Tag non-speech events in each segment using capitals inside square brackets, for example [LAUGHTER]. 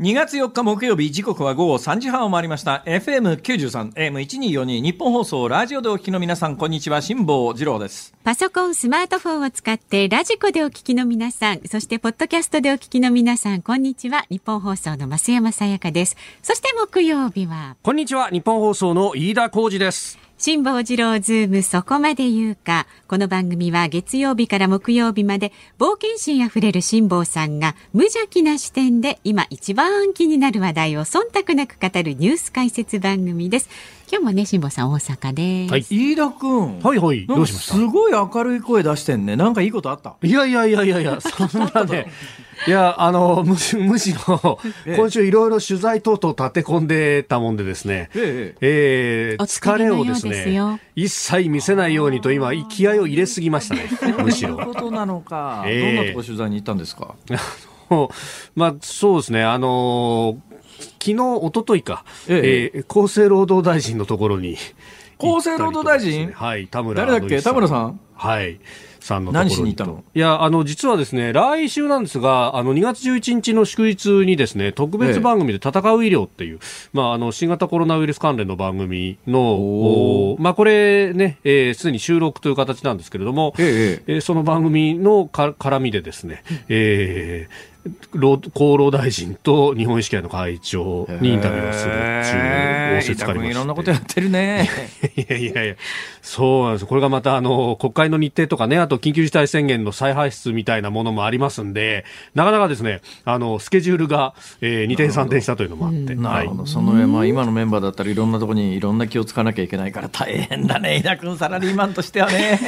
2月4日木曜日時刻は午後3時半を回りました。FM93 AM1242 ニッポン放送ラジオでお聞きの皆さんこんにちは。辛坊治郎です。パソコン、スマートフォンを使ってラジコでお聞きの皆さん、そしてポッドキャストでお聞きの皆さん、こんにちは。ニッポン放送の増山さやかです。そして木曜日は、こんにちは。ニッポン放送の飯田浩司です辛坊治郎ズームそこまで言うか。この番組は月曜日から木曜日まで冒険心あふれる辛坊さんが無邪気な視点で今一番気になる話題を忖度なく語るニュース解説番組です。今日もね、辛坊さん大阪です。はい。飯田君。はいはい。どうしました？すごい明るい声出してんね。なんかいいことあった？いやいやいやいやいや。[LAUGHS] そんなね。いやあのむしむしろええ。今週いろいろ取材等々立て込んでたもんでですね。ええーお疲疲れをですですよね一切見せないようにと今気合を入れすぎましたね。むしろことなのか、ええどんなとこ取材に行ったんですか？[LAUGHS] まあそうですね。あのー昨日一昨日か、ええ。ー厚生労働大臣のところに厚生労働大臣？ねはい田村誰だっけ？典田村さん？はい。何しに行ったの？いや、あの、実はですね、来週なんですが、あの、2月11日の祝日にですね、特別番組で戦う医療っていう、まあ、あの、新型コロナウイルス関連の番組の、おおまあ、これね、えーすでに収録という形なんですけれども、えええーその番組のか絡みでですね、えー労厚労大臣と日本医師会の会長にインタビューをするっていう仰せつかりましていろんなことやってるねいやいやいや、そうなんです。これがまた、あの、国会の日程とかね、あと緊急事態宣言の再発出みたいなものもありますんで、なかなかですね、あの、スケジュールが、えー、2点3点したというのもあって。なるほど、その上、まあ、今のメンバーだったらいろんなところにいろんな気をつかなきゃいけないから大変だね、井田君、サラリーマンとしてはね。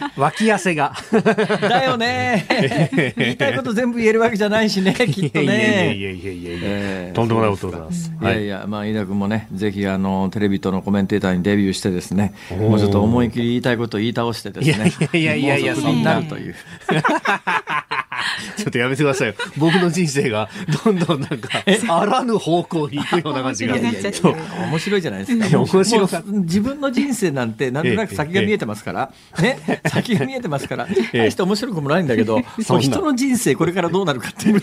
はい。脇汗が。[LAUGHS] だよね。[LAUGHS] 言いたいこと全部言えるわけじゃないしね、きっといやいやいやね。いやいやいやいや、えーとんでもないことでございます。いやいや、まあ、飯田君もね、ぜひ、あの、テレビとのコメンテーターにデビューしてですね、ーもうちょっと思い切り言いたいことを言い倒してですね、いやいやいやそんななるという。[LAUGHS] ちょっとやめてくださいよ。僕の人生がどんどんなんか、あらぬ方向に行くような感じが。いやいやいやちょっと面白いじゃないですか。面白か自分の人生なんて、なんとなく先が見えてますから、ね、先が見えてますから、大して面白くもないんだけど、そんな人の人生これからどうなるかっていう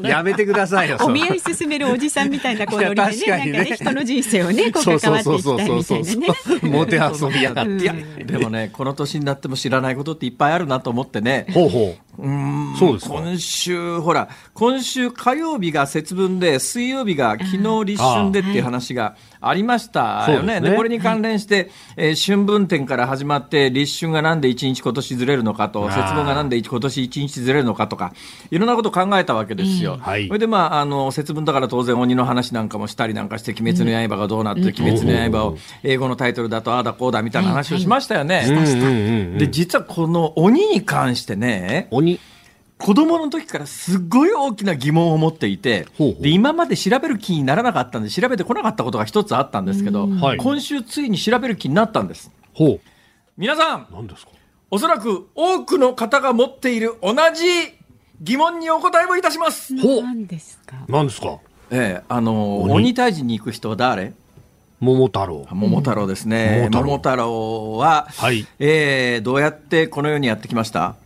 の。やめてくださいよ。お見合い進めるおじさんみたいなこうノリでね、なんかね、人の人生をね、[LAUGHS] こう関わっていきたいみたいなね。モテ遊びやがって。でもね、この年になっても知らないことっていっぱいあるなと思ってね。ほうほう。うーん。そうですか。今週、ほら、今週火曜日が節分で、水曜日が昨日立春でっていう話がありましたよね。ですねでこれに関連して、えー春分展から始まって、立春がなんで1日今年ずれるのかと、節分がなんで今年1日ずれるのかとか、いろんなことを考えたわけですよ。はいそれで、まあ、あの、節分だから当然鬼の話なんかもしたりなんかして、鬼滅の刃がどうなって、鬼滅の刃を英語のタイトルだと、ああだこうだみたいな話をしましたよね。うんうんうんで、実はこの鬼に関してね、鬼。子供の時からすっごい大きな疑問を持っていてほうほう。で今まで調べる気にならなかったんで調べてこなかったことが一つあったんですけど、はい。今週ついに調べる気になったんです。ほ皆さんう。何ですか？おそらく多くの方が持っている同じ疑問にお答えをいたします、ほう。何ですか？何ですか？ええあの鬼？鬼退治に行く人は誰？桃太郎。桃太郎ですね、桃太郎。桃太郎は、はい。ええどうやってこの世にやってきました？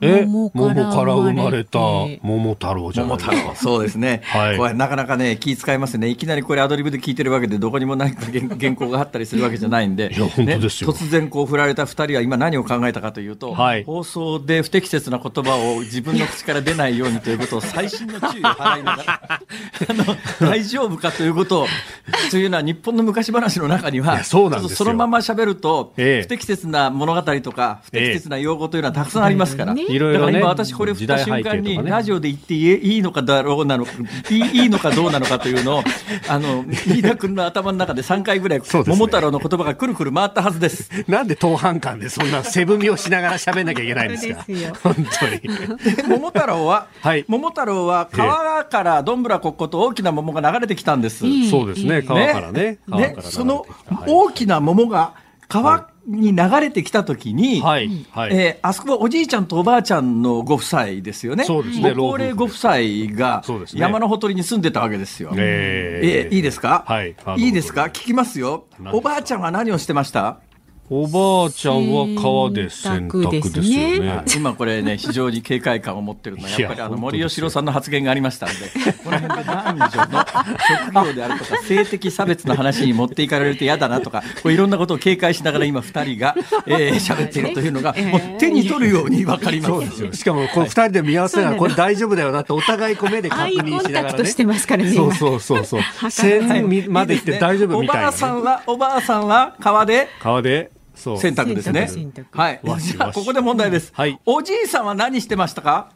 え桃桃からから生まれた桃太郎じゃない。桃太郎、そうですね、[LAUGHS] はい。これなかなかね、気遣いますね、いきなりこれ、アドリブで聞いてるわけで、どこにも何か原原稿があったりするわけじゃないんで、いや本当ですよ。突然こう振られた2人は今、何を考えたかというと、はい。放送で不適切な言葉を自分の口から出ないようにということを、細心の注意を払いながら、[LAUGHS] あの大丈夫かということを、というのは、日本の昔話の中にいは、やそうなんですよ。ちょっとそのまま喋ると、ええ。不適切な物語とか、不適切な用語というのはたくさんありますから。ねいろいろね今私これ振った瞬間にねラジオで言っていいいいのかだろうなのいいいいのかどうなのかというのを [LAUGHS] あの飯田君の頭の中で3回ぐらいそうですね。桃太郎の言葉がくるくる回ったはずです。なんで当半間でそんな背踏みをしながら喋んなきゃいけないんですか？そうですよ。本当に。で桃太郎は、はい。桃太郎は川からどんぶらこっこと大きな桃が流れてきたんです。そうですね、川からね。川から流れてきた。そのはい。大きな桃が川に流れてきたときに、はい、はい。えーあそこはおじいちゃんとおばあちゃんのご夫妻ですよね。そうですねご高齢ご夫妻が山のほとりに住んでたわけですよ。ええーいいですか、はいいいですか？聞きますよ。おばあちゃんは何をしてました？おばあちゃんは川で洗濯ですよね。今これね、非常に警戒感を持ってるのは、やっぱりあの森喜朗さんの発言がありましたんで、この辺で男女の [LAUGHS] 職業であるとか、性的差別の話に持っていかれると嫌だなとか、こういろんなことを警戒しながら今、二人がえー [LAUGHS] 喋っているというのが、もう手に取るように分かります。そうですよ。しかも、この二人で見合わせながら、これ大丈夫だよなって、お互いこう目で確認しながらね。タクトしてますからねそう今そうそうそう。[LAUGHS] はい線まで行って大丈夫みたいおばなね。あさんは、おばあさんは川で？川で、そう。洗濯ですねはい。わしじゃここで問題です。はいおじいさんは何してましたか？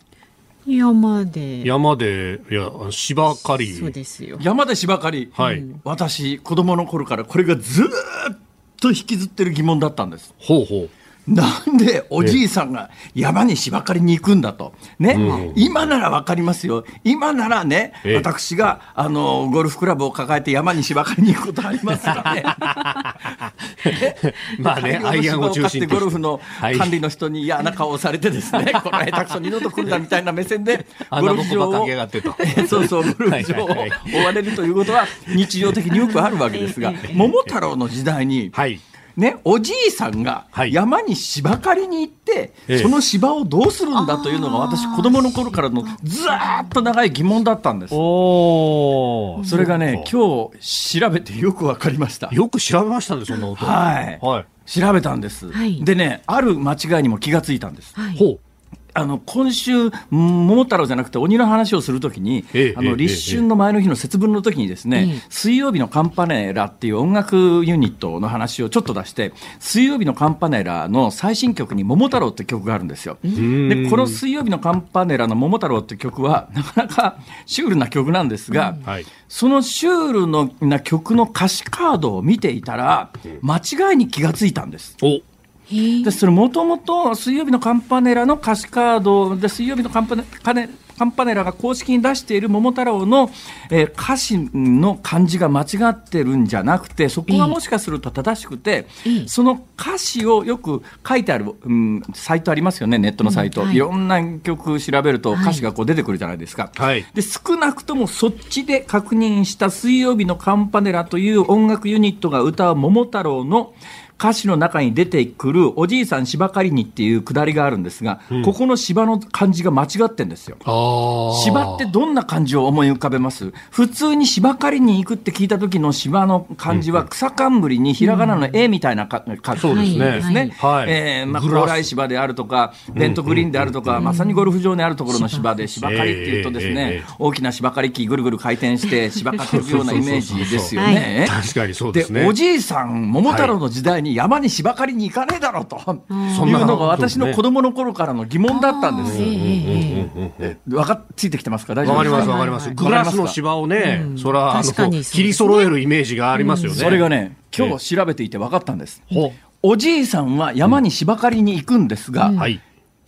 山で。山で、いや、芝刈り。そうですよ。山で芝刈り。はい。私、子供の頃からこれがずーっと引きずってる疑問だったんです。ほうほう。なんでおじいさんが山に芝刈りに行くんだと。ね。うん今ならわかりますよ。今ならね、ええ私が、あの、ゴルフクラブを抱えて山に芝刈りに行くことありますがね。[LAUGHS] まあね、アイアンを中心ゴルフのはい管理の人に嫌な顔をされてですね、[LAUGHS] この下手くそ二度と来るなみたいな目線で、[LAUGHS] あんな僕ばっかけやがってとえーそうそう、ゴルフ場を追われるということは日常的によくあるわけですが、桃太郎の時代に、はい。ね、おじいさんがはい山に芝刈りに行って、ええその芝をどうするんだというのが私子供の頃からのずーっと長い疑問だったんです。おーそれがね、そ今日調べてよくわかりました。よく調べましたね、そんなこと。はいはい。調べたんです、はいでね、ある間違いにも気がついたんです。はい。ほう。あの今週、うん桃太郎じゃなくて鬼の話をするときに、あの立春の前の日の節分の時にですね、ええ水曜日のカンパネラっていう音楽ユニットの話をちょっと出して、水曜日のカンパネラの最新曲に桃太郎って曲があるんですよ。で、この水曜日のカンパネラの桃太郎って曲は、なかなか [LAUGHS] シュールな曲なんですが、はい。そのシュールのな曲の歌詞カードを見ていたら、間違いに気がついたんです。おでそれもともと水曜日のカンパネラの歌詞カードで水曜日のカンパネカネカンパネラが公式に出している桃太郎の、えー歌詞の漢字が間違ってるんじゃなくてそこがもしかすると正しくて、ええその歌詞をよく書いてある、うん、サイトありますよねネットのサイト、うん。はい。い、ろんな曲調べると歌詞がこう出てくるじゃないですか。はい。で少なくともそっちで確認した水曜日のカンパネラという音楽ユニットが歌う桃太郎の歌詞の中に出てくるおじいさん芝刈りにっていうくだりがあるんですが、ここの芝の漢字が間違ってんですよ。芝ってどんな漢字を思い浮かべます？普通に芝刈りに行くって聞いた時の芝の漢字は草冠にひらがなの絵みたいなか、かそうですね。ですね。はい。えーまあ、グラス高麗芝であるとか、ベントグリーンであるとか、まさにゴルフ場にあるところの芝で、芝刈り。っていうとですええねええ、大きな芝刈り機ぐるぐる回転して [LAUGHS] 芝刈っていくようなイメージですよね。確かにそうですね。で、おじいさん、桃太郎の時代に山に芝刈りに行かねえだろうと、いうのが私の子供の頃からの疑問だったんです。ええええわかっついてきてますか？大丈夫わかります、ですかわかります。はいグラスの芝をね、それは、あの、確かにそうですね切り揃えるイメージがありますよね。それがね、今日調べていて分かったんです。ほおじいさんは山に芝刈りに行くんですが、う。はい。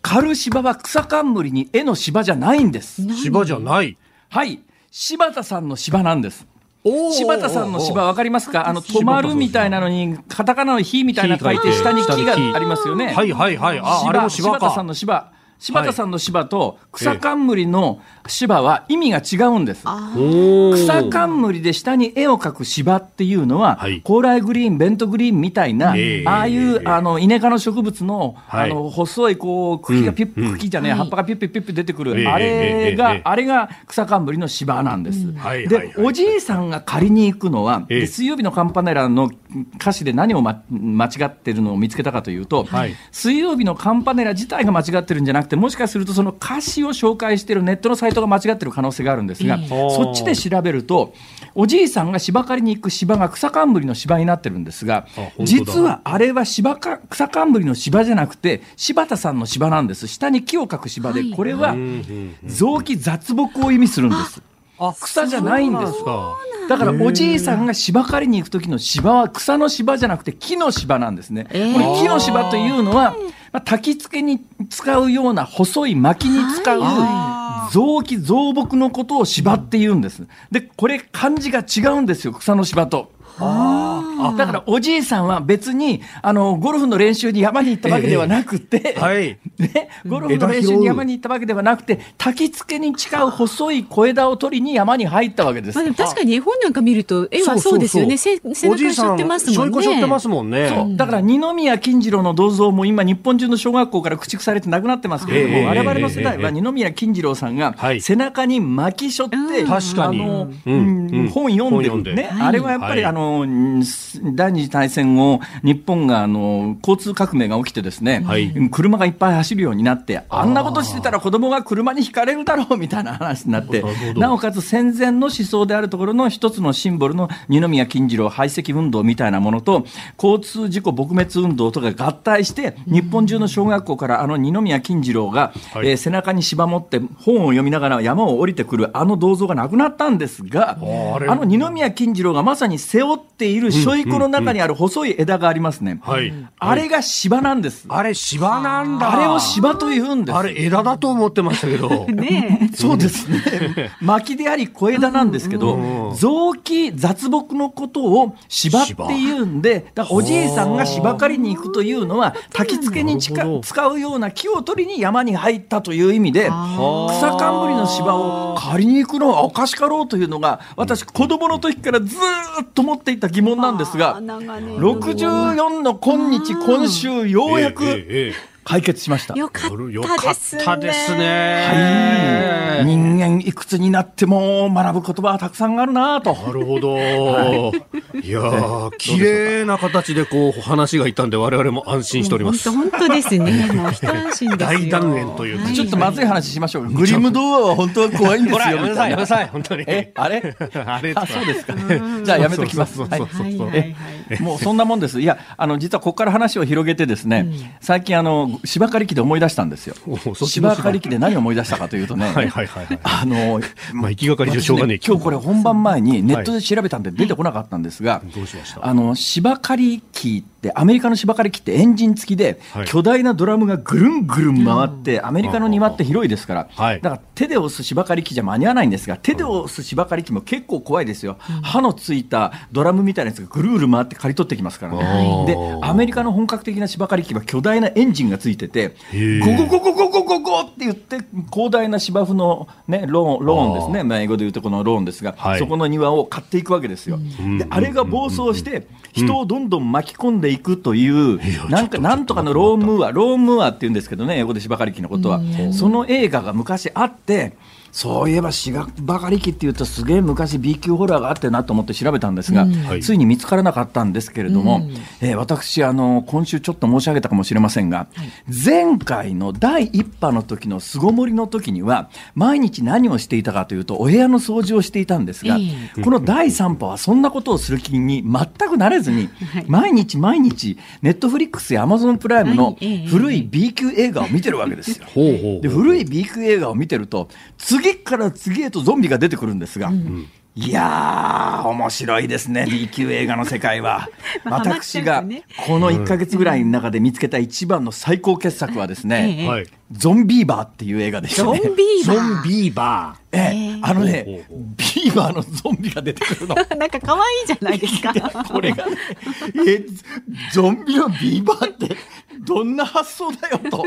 刈る芝は草冠に絵の芝じゃないんです。芝じゃない。はい。柴田さんの芝なんです。柴田さんの芝分かりますか？あの、止まるみたいなのに、カタカナの火みたいな書いて、下に木がありますよね。はいはいはい。あ、あれも芝柴田さんか。の芝。柴田さんの芝と草冠の芝は意味が違うんです。草冠で下に絵を描く芝っていうのは、はい。高麗グリーン、ベントグリーンみたいな、ええ。ああいう、ええ。あのイネ科の植物の,、はい。あの細いこう茎がピュッ、うん。茎じゃねえ、はい葉っぱがピュッピュッピュッ出てくる、ええあれが、あれが草冠の芝なんです。はいはいで、はいおじいさんが借りに行くのは、水曜日のカンパネラの歌詞で何を、ま、間違ってるのを見つけたかというと、はい。水曜日のカンパネラ自体が間違ってるんじゃなくなくてもしかするとその歌詞を紹介しているネットのサイトが間違ってる可能性があるんですが、ええ。そっちで調べるとおじいさんが芝刈りに行く芝が草冠の芝になってるんですが実はあれは芝か草冠の芝じゃなくて柴田さんの芝なんです。下に木を描く芝で、はい。これは雑木雑木を意味するんです。草じゃないんですかだからおじいさんが芝刈りに行く時の芝は草の芝じゃなくて木の芝なんですね。こえーれ木の芝というのは、まあ、焚き付けに使うような細い薪に使う雑木雑木のことを芝って言うんです。で、これ漢字が違うんですよ、草の芝と。だからおじいさんは別にあのゴルフの練習に山に行ったわけではなくて、はい。[LAUGHS] ね、ゴルフの練習に山に行ったわけではなくて、焚き付けに誓う細い小枝を取りに山に入ったわけです。まあ、。でも確かに絵本なんか見ると絵はそうですよね。せ背中に背負ってますもんね。背負ってますもんね。そう。だから二宮金次郎の銅像も今、日本中の小学校から駆逐されてなくなってますけれども、ええ我々の世代ええは二宮金次郎さんがはい。背中に巻き背負って、うん確かに。あのうんうん。本読んでるね、はいあれはやっぱり、はい。あのうん第二次大戦後、日本があの交通革命が起きてですね、はい。うん車がいっぱい走るようになって、あんなことしてたら子供が車にひかれるだろうみたいな話になってなおかつ戦前の思想であるところの一つのシンボルの二宮金次郎排斥運動みたいなものと、交通事故撲滅運動とか合体して、日本中の小学校からあの二宮金次郎が、はい。えー背中に芝持って本を読みながら山を降りてくるあの銅像がなくなったんですが、あの二宮金次郎がまさに背負っているしょいこの中にある細い枝がありますね。はい。あれが芝なんです。あれ芝なんだ。あれを芝と言うんです。あれ枝だと思ってましたけど。[LAUGHS] ねそうですね。[LAUGHS] 薪であり小枝なんですけど、うん雑木雑木のことを芝って言うんで、だおじいさんが芝刈りに行くというのは、焚き付けに使うような木を取りに山に入ったという意味で、あ草冠の芝を刈りに行くのはおかしかろうというのが、私、子供の時からずーっと持っていた疑問なんですが、64の今日、今週、ようやくええええ解決しました。よかよっかったですねはいね。人間いくつになっても学ぶ言葉はたくさんあるなと。なるほど。いやー、綺麗な形でこう話がいったんで、我々も安心しております。本当ですねもう一安心大断言というちょっとまずい話しましょうか。グリム童話は本当は怖いんですよ。やめなさい、やめなさい、本当に。え、あれ？[LAUGHS] あれあ、そうですか。じゃあやめときます。はい [LAUGHS] もうそんなもんです。いや、あの、実はここから話を広げてですね、最近あの、芝刈り機で思い出したんですよ。芝。刈り機で何を思い出したかというとね、[LAUGHS] はいはいはいはい。[LAUGHS] あの、まあ、行きがかり上しょうがね今日これ本番前にネットで調べたんで出てこなかったんですが、どうしました？あの芝刈り機ってアメリカの芝刈り機ってエンジン付きで、はい。巨大なドラムがぐるんぐるん回って、アメリカの庭って広いですから、はい。だから手で押す芝刈り機じゃ間に合わないんですが手で押す芝刈り機も結構怖いですよ、刃のついたドラムみたいなやつがぐるぐる回って刈り取ってきますからはいねでアメリカの本格的な芝刈り機は巨大なエンジンがついててゴゴゴゴゴゴゴゴって言って広大な芝生の、ね、ローンローンですね、まあ、英語で言うとこのローンですが、はいそこの庭を買っていくわけですよ。であれが暴走して人をどんどん巻き込んでいくという、やなんかなんとかのローンムーアローンムーアって言うんですけどね英語で芝刈り機のことは、その映画が昔あってそういえば芝刈り機っていうとすげえ昔 B 級ホラーがあってなと思って調べたんですが、はい。ついに見つからなかったんですけれども、えー私あの今週ちょっと申し上げたかもしれませんが、前回の第一波の時の巣ごもりの時には毎日何をしていたかというとお部屋の掃除をしていたんですが、えこの第3波はそんなことをする気に全くなれずに、はい。毎日毎日ネットフリックスやアマゾンプライムの古い B 級映画を見てるわけですよ。で古い B 級映画を見てると次から次へとゾンビが出てくるんですが、いやー面白いですね B 級映画の世界は。[LAUGHS] まあ私がこの1か月ぐらいの中で見つけた一番の最高傑作はですね、ええ。はい。ゾンビーバーっていう映画でしたね。ゾンビーバーええあのねビーバーのゾンビが出てくるの [LAUGHS] なんか可愛いじゃないですかこれがね、え、ゾンビのビーバーって、どんな発想だよと。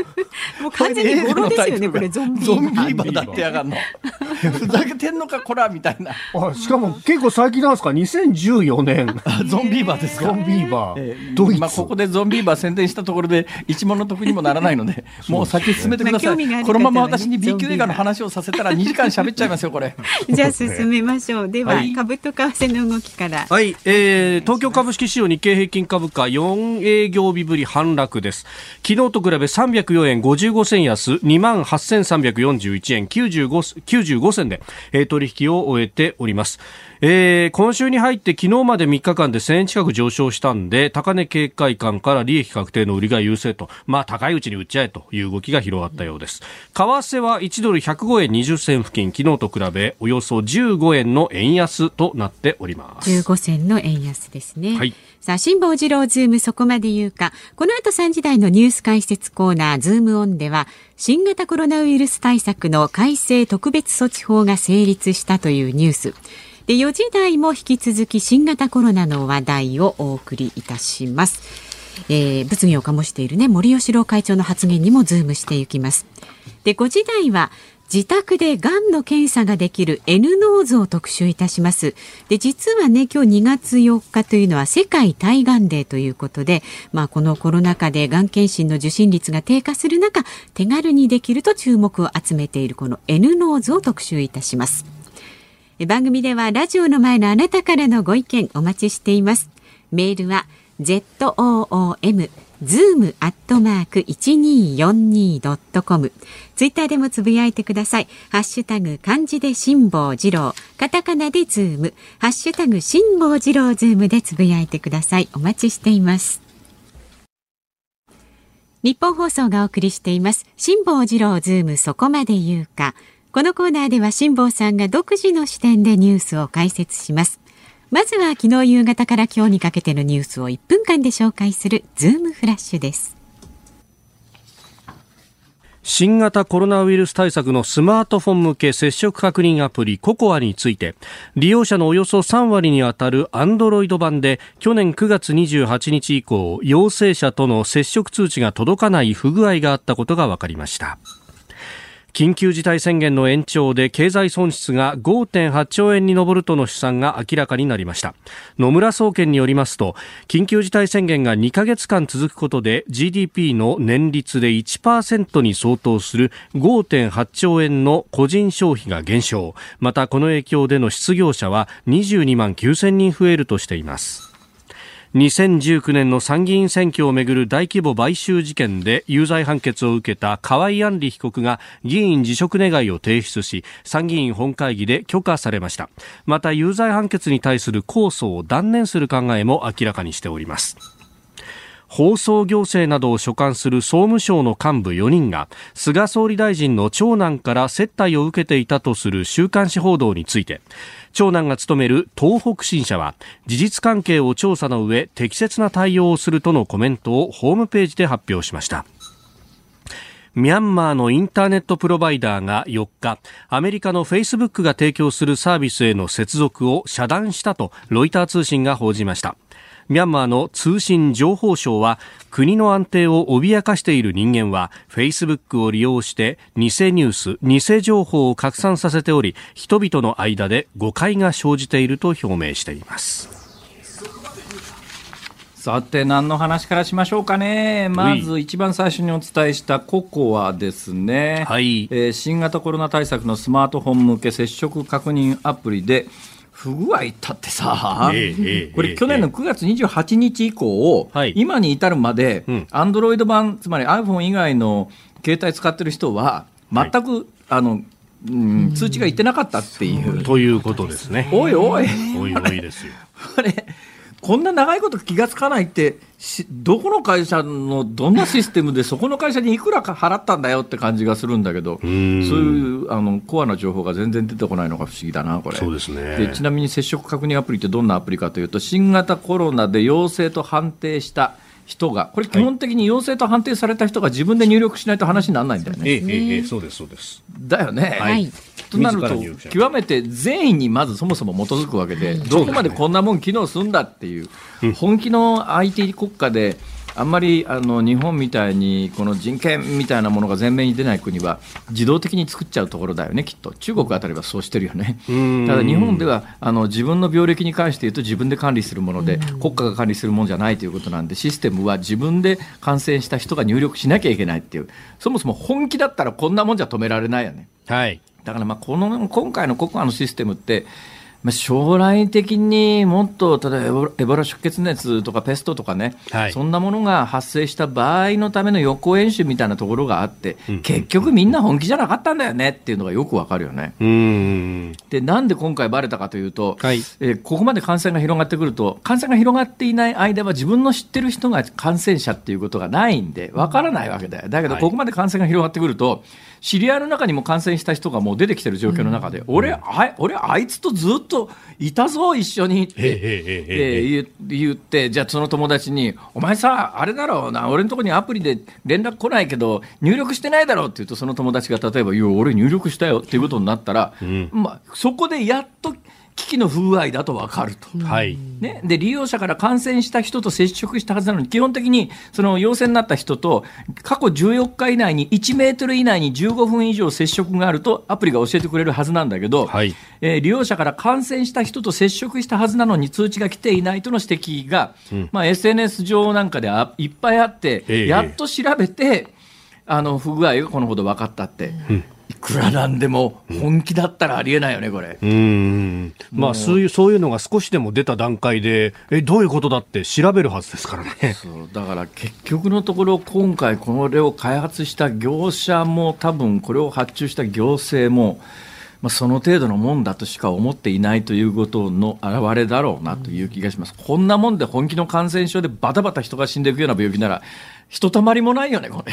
もう完全に語呂ですよねこれゾンビーバーゾンビーバーだってやがんの。ふざけてんのか、こら、みたいな。ー。あ、しかも結構最近なんですか ?2014 年。ゾンビーバーですか？ゾンビーバえー。ドイツ。まあ、ここでゾンビーバー宣伝したところで一文の得にもならないので、もう先進めてください。このまま私に B 級映画の話をさせたら2時間喋っちゃいますよ、これ。[LAUGHS] じゃあ進めましょうでは、はい株と為替の動きからはい、えー、東京株式市場日経平均株価4営業日ぶり反落です。昨日と比べ304円55銭安、28,341円95 95銭で、えー、取引を終えております。えー、今週に入って昨日まで3日間で1000円近く上昇したんで、高値警戒感から利益確定の売りが優勢と、まあ高いうちに売っちゃえという動きが広がったようです。為替は1ドル105円20銭付近、昨日と比べおよそ15円の円安となっております。15銭の円安ですね。はい。さあ、辛坊治郎ズームそこまで言うか。この後3時台のニュース解説コーナー、ズームオンでは、新型コロナウイルス対策の改正特別措置法が成立したというニュース。で4時台も引き続き新型コロナの話題をお送りいたします。えー、物議を醸しているね森喜朗会長の発言にもズームしていきます。で5時台は自宅でがんの検査ができる N ノーズを特集いたします。で、実はね、今日2月4日というのは世界対がんデーということで、まあこのコロナ禍でがん検診の受診率が低下する中、手軽にできると注目を集めているこの N ノーズを特集いたします。番組ではラジオの前のあなたからのご意見お待ちしています。メールは zoom zoom アットマーク 1242.com ツイッターでもつぶやいてください。ハッシュタグ漢字で辛坊治郎、カタカナでズーム、ハッシュタグ辛坊治郎ズームでつぶやいてください。お待ちしています。ニッポン放送がお送りしています。辛坊治郎ズームそこまで言うか。このコーナーでは辛坊さんが独自の視点でニュースを解説します。まずは昨日夕方から今日にかけてのニュースを1分間で紹介するズームフラッシュです。新型コロナウイルス対策のスマートフォン向け接触確認アプリココアについて。利用者のおよそ3割にあたるアンドロイド版で去年9月28日以降陽性者との接触通知が届かない不具合があったことが分かりました。緊急事態宣言の延長で経済損失が5.8兆円に上るとの試算が明らかになりました。野村総研によりますと緊急事態宣言が2ヶ月間続くことで GDP の年率で1%に相当する5.8兆円の個人消費が減少。またこの影響での失業者は22万9000人増えるとしています。2019年の参議院選挙をめぐる大規模買収事件で有罪判決を受けた河井案里被告が議員辞職願を提出し参議院本会議で許可されました。また有罪判決に対する控訴を断念する考えも明らかにしております。放送行政などを所管する総務省の幹部4人が菅総理大臣の長男から接待を受けていたとする週刊誌報道について長男が務める東北新社は事実関係を調査の上適切な対応をするとのコメントをホームページで発表しましたミャンマーのインターネットプロバイダーが4日、アメリカのフェイスブックが提供するサービスへの接続を遮断したとロイター通信が報じました。ミャンマーの通信情報省は国の安定を脅かしている人間はフェイスブックを利用して偽ニュース、偽情報を拡散させており人々の間で誤解が生じていると表明しています。さて何の話からしましょうかね。まず一番最初にお伝えしたココアですね、はい。えー、新型コロナ対策のスマートフォン向け接触確認アプリで不具合ったってさ、えー、これ、去年の9月28日以降、えー、今に至るまで、アンドロイド版、つまり iPhone 以外の携帯使ってる人は、全く、はい、あのうん、通知がいってなかったっていう。ということですね。おいおい。おいおいですよ。[LAUGHS] これこんな長いこと気がつかないってどこの会社のどんなシステムでそこの会社にいくらか払ったんだよって感じがするんだけどそういうあのコアな情報が全然出てこないのが不思議だなこれそうですねでちなみに接触確認アプリってどんなアプリかというと新型コロナで陽性と判定した人が、これ、基本的に陽性と判定された人が自分で入力しないと話にならないんだよね。ええええ、そうです、そうです。だよね。はい。となると、極めて善意にまずそもそも基づくわけで、どこまでこんなもん機能するんだっていう、本気の IT 国家で、あんまりあの日本みたいにこの人権みたいなものが前面に出ない国は自動的に作っちゃうところだよね、きっと。中国あたりはそうしてるよね、ただ日本ではあの自分の病歴に関して言うと自分で管理するもので国家が管理するものじゃないということなんでシステムは自分で感染した人が入力しなきゃいけないっていうそもそも本気だったらこんなもんじゃ止められないよね。はいだからまあこの今回のココアのシステムってまあ、将来的にもっと例えばエボラ出血熱とかペストとかね、はい、そんなものが発生した場合のための予行演習みたいなところがあって、うん、結局みんな本気じゃなかったんだよねっていうのがよくわかるよね。でなんで今回ばれたかというと、はい、えー、ここまで感染が広がってくると感染が広がっていない間は自分の知ってる人が感染者っていうことがないんでわからないわけだよ。だけどここまで感染が広がってくると、知り合いの中にも感染した人がもう出てきてる状況の中で、うん、俺あ俺あいつとずっといたぞ一緒にって、え言ってじゃあその友達にお前さあれだろうな俺のところにアプリで連絡来ないけど入力してないだろうって言うとその友達が例えば「いや俺入力したよ」っていうことになったら、うん、まあ、そこでやっと機器の不具合だと分かると、はい。ね、で利用者から感染した人と接触したはずなのに、基本的にその陽性になった人と、過去14日以内に1メートル以内に15分以上接触があると、アプリが教えてくれるはずなんだけど、はい、えー、利用者から感染した人と接触したはずなのに、通知が来ていないとの指摘が、うん、まあ、SNS 上なんかであいっぱいあって、えー、やっと調べて、あの不具合がこのほど分かったって。うん。いくらなんでも本気だったらありえないよね、これ。うんまあそういう、そういうのが少しでも出た段階で、え、どういうことだって調べるはずですからね。そうだから結局のところ、今回、これを開発した業者も、多分これを発注した行政も、まあ、その程度のもんだとしか思っていないということの表れだろうなという気がします。こんなもんで本気の感染症でバタバタ人が死んでいくような病気なら、ひとたまりもないよね、これ。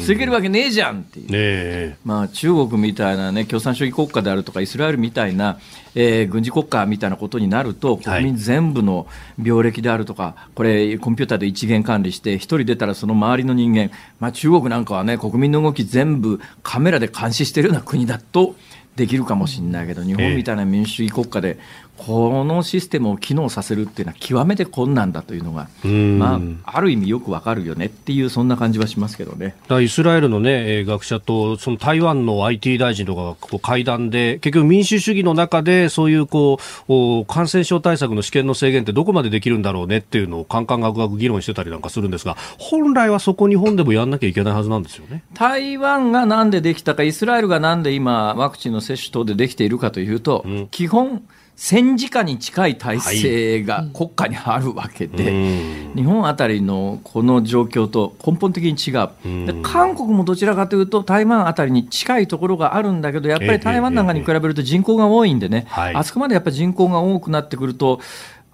防げるわけねえじゃんっていう、ね、まあ、中国みたいな、ね、共産主義国家であるとか、イスラエルみたいな、えー、軍事国家みたいなことになると、国民全部の病歴であるとか、はい、これ、コンピューターで一元管理して、1人出たらその周りの人間、まあ、中国なんかはね、国民の動き全部カメラで監視してるような国だと。できるかもしれないけど、日本みたいな民主主義国家で、このシステムを機能させるっていうのは極めて困難だというのが、まあ、ある意味よくわかるよねっていうそんな感じはしますけどね。イスラエルの、ね、学者とその台湾の IT 大臣とかがこう会談で結局民主主義の中でそういうこう感染症対策の試験の制限ってどこまでできるんだろうねっていうのをカンカンガクガク議論してたりなんかするんですが本来はそこ日本でもやんなきゃいけないはずなんですよね。台湾がなんでできたかイスラエルがなんで今ワクチンの接種等でできているかというと、うん、基本戦時下に近い体制が国家にあるわけで、はい、日本あたりのこの状況と根本的に違う、で韓国もどちらかというと、台湾あたりに近いところがあるんだけど、やっぱり台湾なんかに比べると人口が多いんでね、あそこまでやっぱり人口が多くなってくると、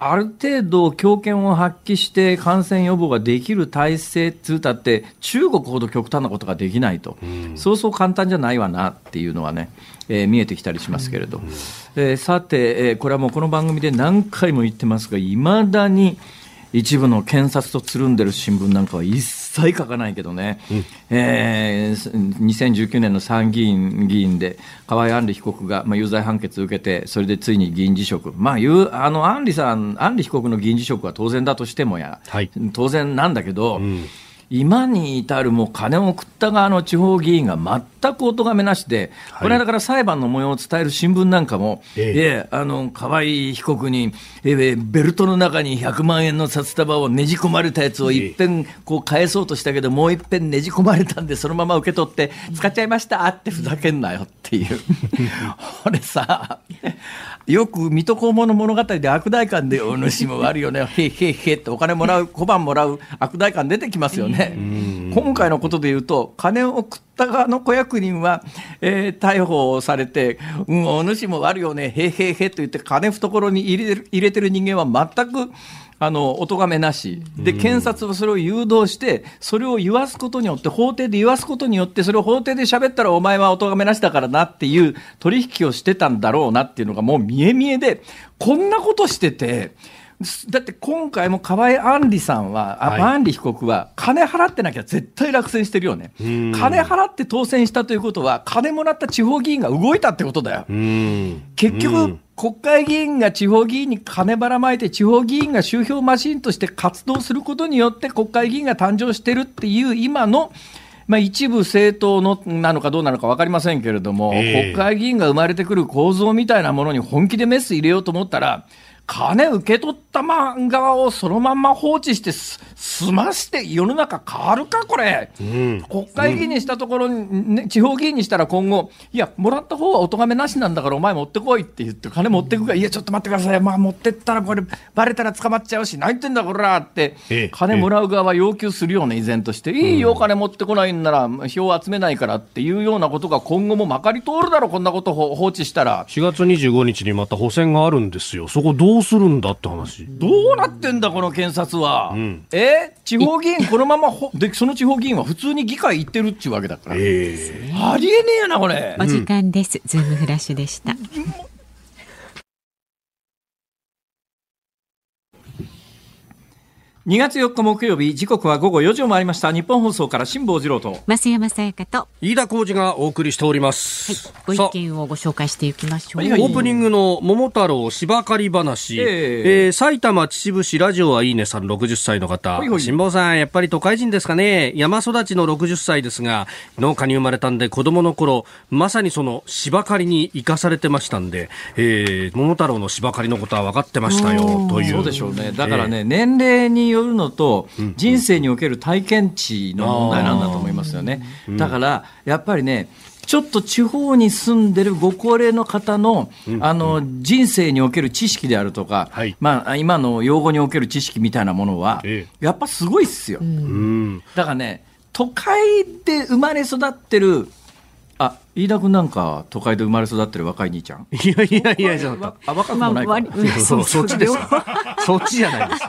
ある程度強権を発揮して感染予防ができる体制ってうたって中国ほど極端なことができないと、うん、そうそう簡単じゃないわなっていうのはね、えー、見えてきたりしますけれど、うん、えー、さて、えー、これはもうこの番組で何回も言ってますがいまだに一部の検察とつるんでる新聞なんかは一切書かないけどね、うん、えー、2019年の参議院議員で河合案里被告が、まあ、有罪判決を受けてそれでついに議員辞職、まあ、あの案里さん案里被告の議員辞職は当然だとしてもや、はい、当然なんだけど、うん今に至るも金を送った側の地方議員が全くお咎めなしで、はい、この間から裁判の模様を伝える新聞なんかも、ええ。あの河合被告に、ええ、ベルトの中に100万円の札束をねじ込まれたやつをいっぺんこう返そうとしたけど、もういっぺんねじ込まれたんで、そのまま受け取って、使っちゃいましたってふざけんなよっていう、[LAUGHS] [LAUGHS] これさ、よく水戸黄門の物語で悪代官でお主も悪いよね、へへへってお金もらう、[LAUGHS] 小判もらう悪代官出てきますよね。ね、今回のことでいうと、金を送った側の子役人は、えー、逮捕されて、うん、お主も悪いよね、へへへと言って、金懐に入れる入れてる人間は全くあの、お咎めなし。で、検察はそれを誘導して、それを言わすことによって、法廷で言わすことによって、それを法廷で喋ったらお前はお咎めなしだからなっていう取引をしてたんだろうなっていうのがもう見え見えで、こんなことしてて、だって今回も河合案里さんは、はい、案里被告は、金払ってなきゃ絶対落選してるよね、金払って当選したということは、金もらった地方議員が動いたってことだよ。結局、国会議員が地方議員に金ばらまいて、地方議員が集票マシンとして活動することによって、国会議員が誕生してるっていう今の、まあ、一部政党のなのかどうなのか分かりませんけれども、えー、国会議員が生まれてくる構造みたいなものに本気でメス入れようと思ったら、金受け取った漫画をそのまま放置してす済まして世の中変わるかこれ、うん。国会議員にしたところに、ね、地方議員にしたら今後いやもらった方はお咎めなしなんだからお前持ってこいって言って金持ってくからいやちょっと待ってくださいまあ持ってったらこれバレたら捕まっちゃうし何言ってんだこらって。ええ金もらう側は要求するような依然として、いいよお金持ってこないんなら票を集めないからっていうようなことが今後もまかり通るだろこんなことを放置したら。4月25日にまた補選があるんですよ。そこどうするんだって話。どうなってんだ、この検察は。んえ？地方議員、このままほ、で、その地方議員は普通に議会行ってるっちゅうわけだから。ええありえねえよな、これお。時間です、ズームフラッシュでした2月4日木曜日、時刻は午後4時を回りました。日本放送から辛坊治郎と。増山さやかと飯田浩二がお送りしております。ご意さあ見をご紹介していきましょう、はいはいオープニングの桃太郎芝刈り話、えええー埼玉秩父市ラジオはいいねさん60歳の方、はいはい辛坊さん、やっぱり都会人ですかね、山育ちの60歳ですが、農家に生まれたんで、子供の頃まさにその芝刈りに生かされてましたんで、えー桃太郎の芝刈りのことは分かってましたよという。そうでしょうね。だからね、年齢によるのと、人生における体験値の問題なんだと思いますよね。だから、やっぱりね、ちょっと地方に住んでるご高齢の方の、あの、人生における知識であるとか、はいまあ、今の用語における知識みたいなものは、えやっぱすごいっすよ。うんだからね、都会で生まれ育ってる、あ、飯田君なんか都会で生まれ育ってる若い兄ちゃん？いやいやいや、ちょっとわ。あ、若くもないか。まあ割そうそっちですか？そっちじゃないですよ。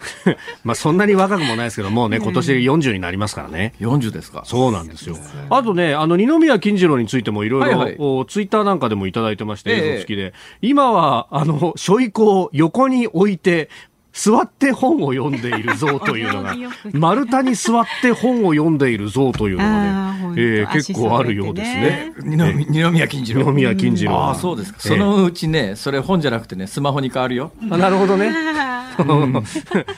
[LAUGHS] まあそんなに若くもないですけど、もうね、今年40になりますからね。40ですか。そうなんですよ。あとね、あの、二宮金次郎についてもいろいはいはいろ、ツイッターなんかでもいただいてまして、ええ映像付きで。今は、あの、書遺庫を横に置いて、座って本を読んでいる像というのが [LAUGHS] 丸太に座って本を読んでいる像というのがね、えー結構あるようですね。二宮二宮金次郎。二宮金次郎。ああ、そうですか。そのうちね、それ本じゃなくてね、スマホに変わるよ。あなるほどね。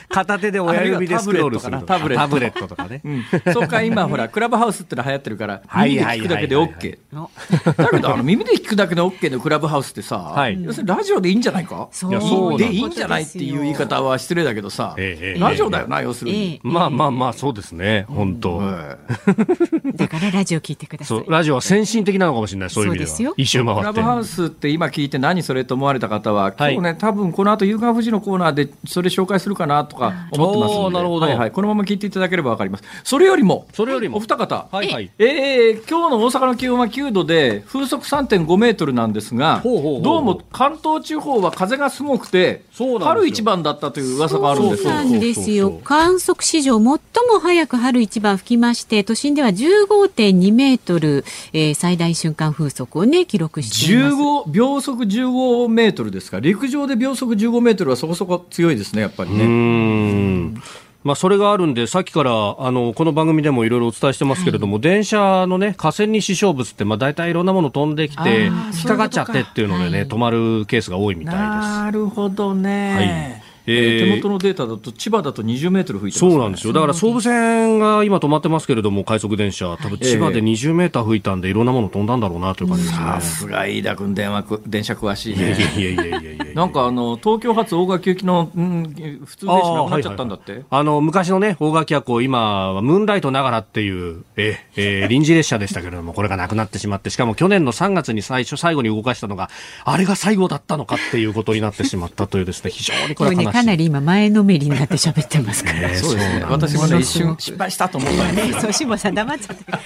片手で親指でスクロールするとかタブレットとかね。うん。そうか、今ほら、クラブハウスっての流行ってるから、耳で聞くだけで OK。のだけど、あの、耳で聞くだけで OK のクラブハウスってさ、はい要するにラジオでいいんじゃないか？そういやそうなんで、いいんじゃないっていう言い方は失礼だけどさ、ええええラジオだよな、要するえに。えまあまあまあ、そうですね。本当。え [LAUGHS] だからラジオ聞いてくださいラジオは先進的なのかもしれない、そういう意味では。ですよ一周回ってクラブ。ハウスって今聞いて何それと思われた方は、はい今日ね、多分この後夕刊富士のコーナーでそれ紹介するかなとか思ってますので、なるほどはいはい、このまま聞いていただければわかります。それよりも、それよりもお二方、はいはい。えー今日の大阪の気温は9度で、風速3.5メートルなんですが、ほうほうほうどうも関東地方は風がすごくて春一番だったという噂があるんですよ。そうなんですよ観測史上最も早く春一番吹きまして都心では15.2メートル、えー最大瞬間風速をね記録しています。15秒速15メートルですか、陸上で秒速15メートルはそこそこ強いですね、やっぱりうーね。ん。まあ、それがあるんで、さっきから、あの、この番組でもいろいろお伝えしてますけれども、電車のね、架線に支障物って、まあ、大体いろんなもの飛んできて引っかかっちゃってっていうのでね、止まるケースが多いみたいです。なるほどね、はいえーえー手元のデータだと千葉だと20メートル吹いてね、そうなんですよ。だから総武線が今止まってますけれども、快速電車、多分千葉で20メーター吹いたんで、いろんなもの飛んだんだろうなという感じですね。さすが飯田君電話く電車詳しいね。やいやいやいやいや [LAUGHS] なんかあの東京発大垣行きの、うん、普通電車なくなっちゃったんだって、はいはいはいあの、昔のね、大垣夜行、今はムーンライトながらっていう、え、えー [LAUGHS] 臨時列車でしたけれども、これがなくなってしまって、しかも去年の3月に最初、最後に動かしたのが、あれが最後だったのかっていうことになってしまったというですね、非常にここれ悲しい。かなり今前のめりになって喋ってますから。えーそうですね私もね一瞬失敗したと思ったんで [LAUGHS] そう、しもさん黙っちゃって。あ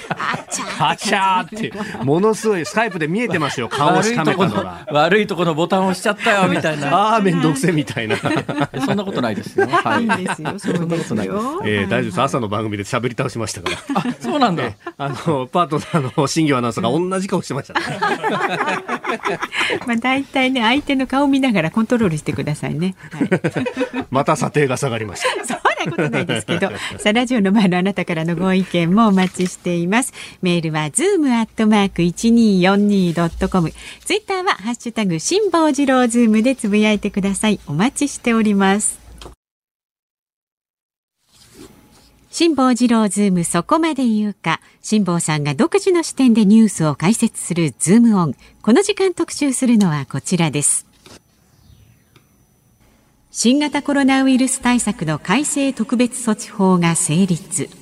ちゃあちゃーって、ものすごい、スカイプで見えてましたよ、顔をしかめたのが。悪いとこのボタンを押しちゃったよみたいなああ、めんどくせえみたいな。[LAUGHS] そんなことないですよ、[LAUGHS] はいいいですよ。そうですよ。えー大丈夫です。朝の番組で喋り倒しましたから。あそうなんだ、あの、パートナーの新業アナウンサーが同じ顔してましたね。まあ大体ね相手の顔見ながらコントロールしてくださいね。はい。[LAUGHS] また査定が下がりました。そんなことないですけど、[LAUGHS] さあラジオの前のあなたからのご意見もお待ちしています。メールはズームアットマーク一二四二ドットコム。ツイッターはハッシュタグ辛坊治郎ズームでつぶやいてください。お待ちしております。辛坊治郎ズームそこまで言うか辛坊さんが独自の視点でニュースを解説するズームオンこの時間特集するのはこちらです新型コロナウイルス対策の改正特別措置法が成立。